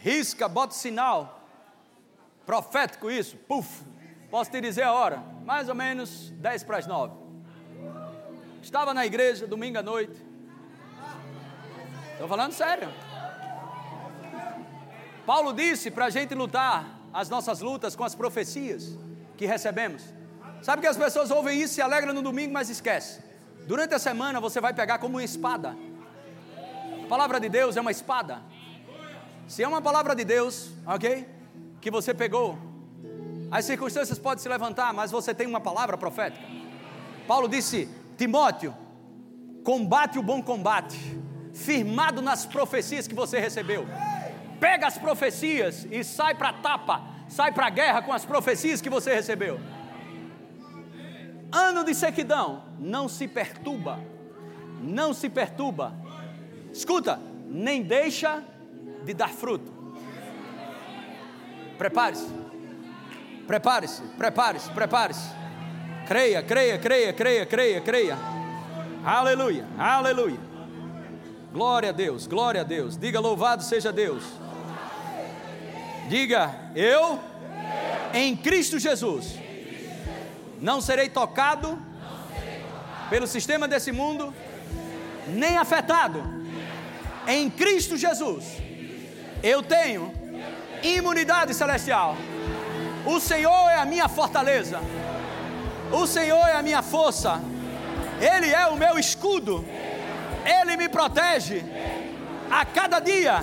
risca, bota sinal. Profético isso. Puf. Posso te dizer a hora? Mais ou menos 10 para as 9. Estava na igreja domingo à noite. Estou falando sério. Paulo disse para a gente lutar as nossas lutas com as profecias que recebemos. Sabe que as pessoas ouvem isso, se alegram no domingo, mas esquece. Durante a semana você vai pegar como uma espada. A palavra de Deus é uma espada. Se é uma palavra de Deus, ok? Que você pegou, as circunstâncias podem se levantar, mas você tem uma palavra profética. Paulo disse: Timóteo, combate o bom combate, firmado nas profecias que você recebeu. Pega as profecias e sai para a tapa, sai para a guerra com as profecias que você recebeu. Ano de sequidão, não se perturba, não se perturba. Escuta, nem deixa de dar fruto. Prepare-se, prepare-se, prepare-se, prepare-se. Creia, creia, creia, creia, creia, creia. Aleluia, aleluia. Glória a Deus, glória a Deus. Diga louvado seja Deus. Diga, eu em Cristo Jesus não serei tocado pelo sistema desse mundo, nem afetado. Em Cristo Jesus, eu tenho imunidade celestial. O Senhor é a minha fortaleza, o Senhor é a minha força, Ele é o meu escudo, Ele me protege a cada dia.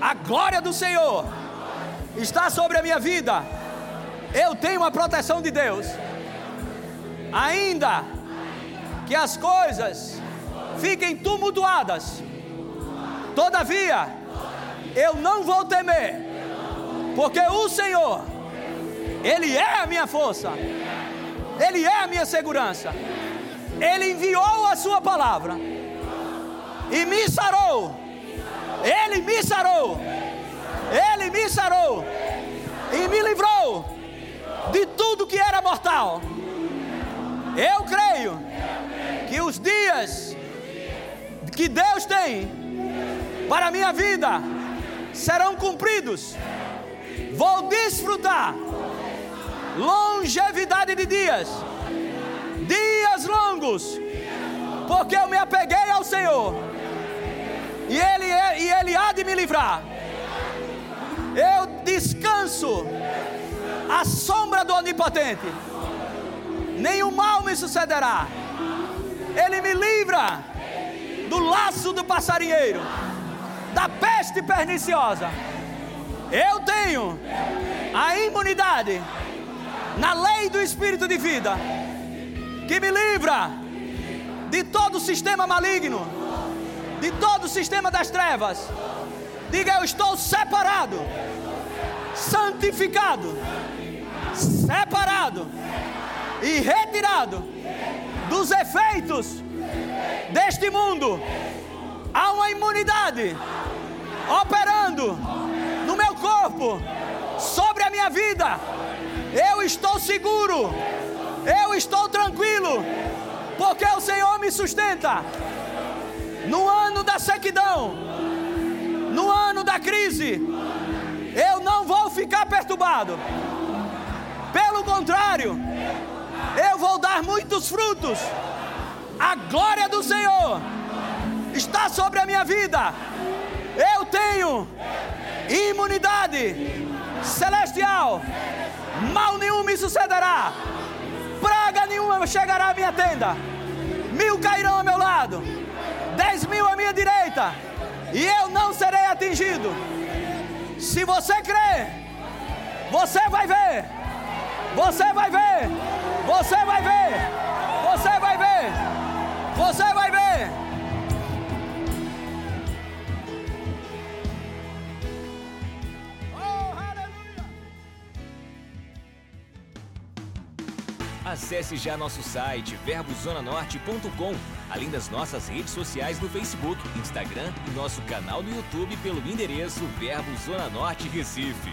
A glória do Senhor está sobre a minha vida. Eu tenho a proteção de Deus. Ainda que as coisas fiquem tumultuadas, todavia eu não vou temer, porque o Senhor, Ele é a minha força, Ele é a minha segurança, Ele enviou a Sua palavra e me sarou, Ele me sarou, Ele me sarou e me livrou de tudo que era mortal. Eu creio que os dias que Deus tem para a minha vida serão cumpridos. Vou desfrutar longevidade de dias, dias longos, porque eu me apeguei ao Senhor e Ele, é, e Ele há de me livrar. Eu descanso à sombra do Onipotente nenhum mal me sucederá. Ele me livra do laço do passarinheiro, da peste perniciosa. Eu tenho a imunidade na lei do Espírito de vida, que me livra de todo o sistema maligno, de todo o sistema das trevas. Diga, eu estou separado, santificado, separado e retirado dos efeitos deste mundo. Há uma imunidade operando no meu corpo, sobre a minha vida. Eu estou seguro, eu estou tranquilo, porque o Senhor me sustenta. No ano da sequidão, no ano da crise, eu não vou ficar perturbado. Pelo contrário, eu vou dar muitos frutos. A glória do Senhor está sobre a minha vida. Eu tenho imunidade celestial. Mal nenhum me sucederá. Praga nenhuma chegará à minha tenda. Mil cairão ao meu lado, dez mil à minha direita, e eu não serei atingido. Se você crê, você vai ver você vai ver. Você vai ver. Você vai ver. Você vai ver. Acesse já nosso site verbozonanorte.com, além das nossas redes sociais no Facebook, Instagram e nosso canal no YouTube pelo endereço Verbo Zona Norte Recife.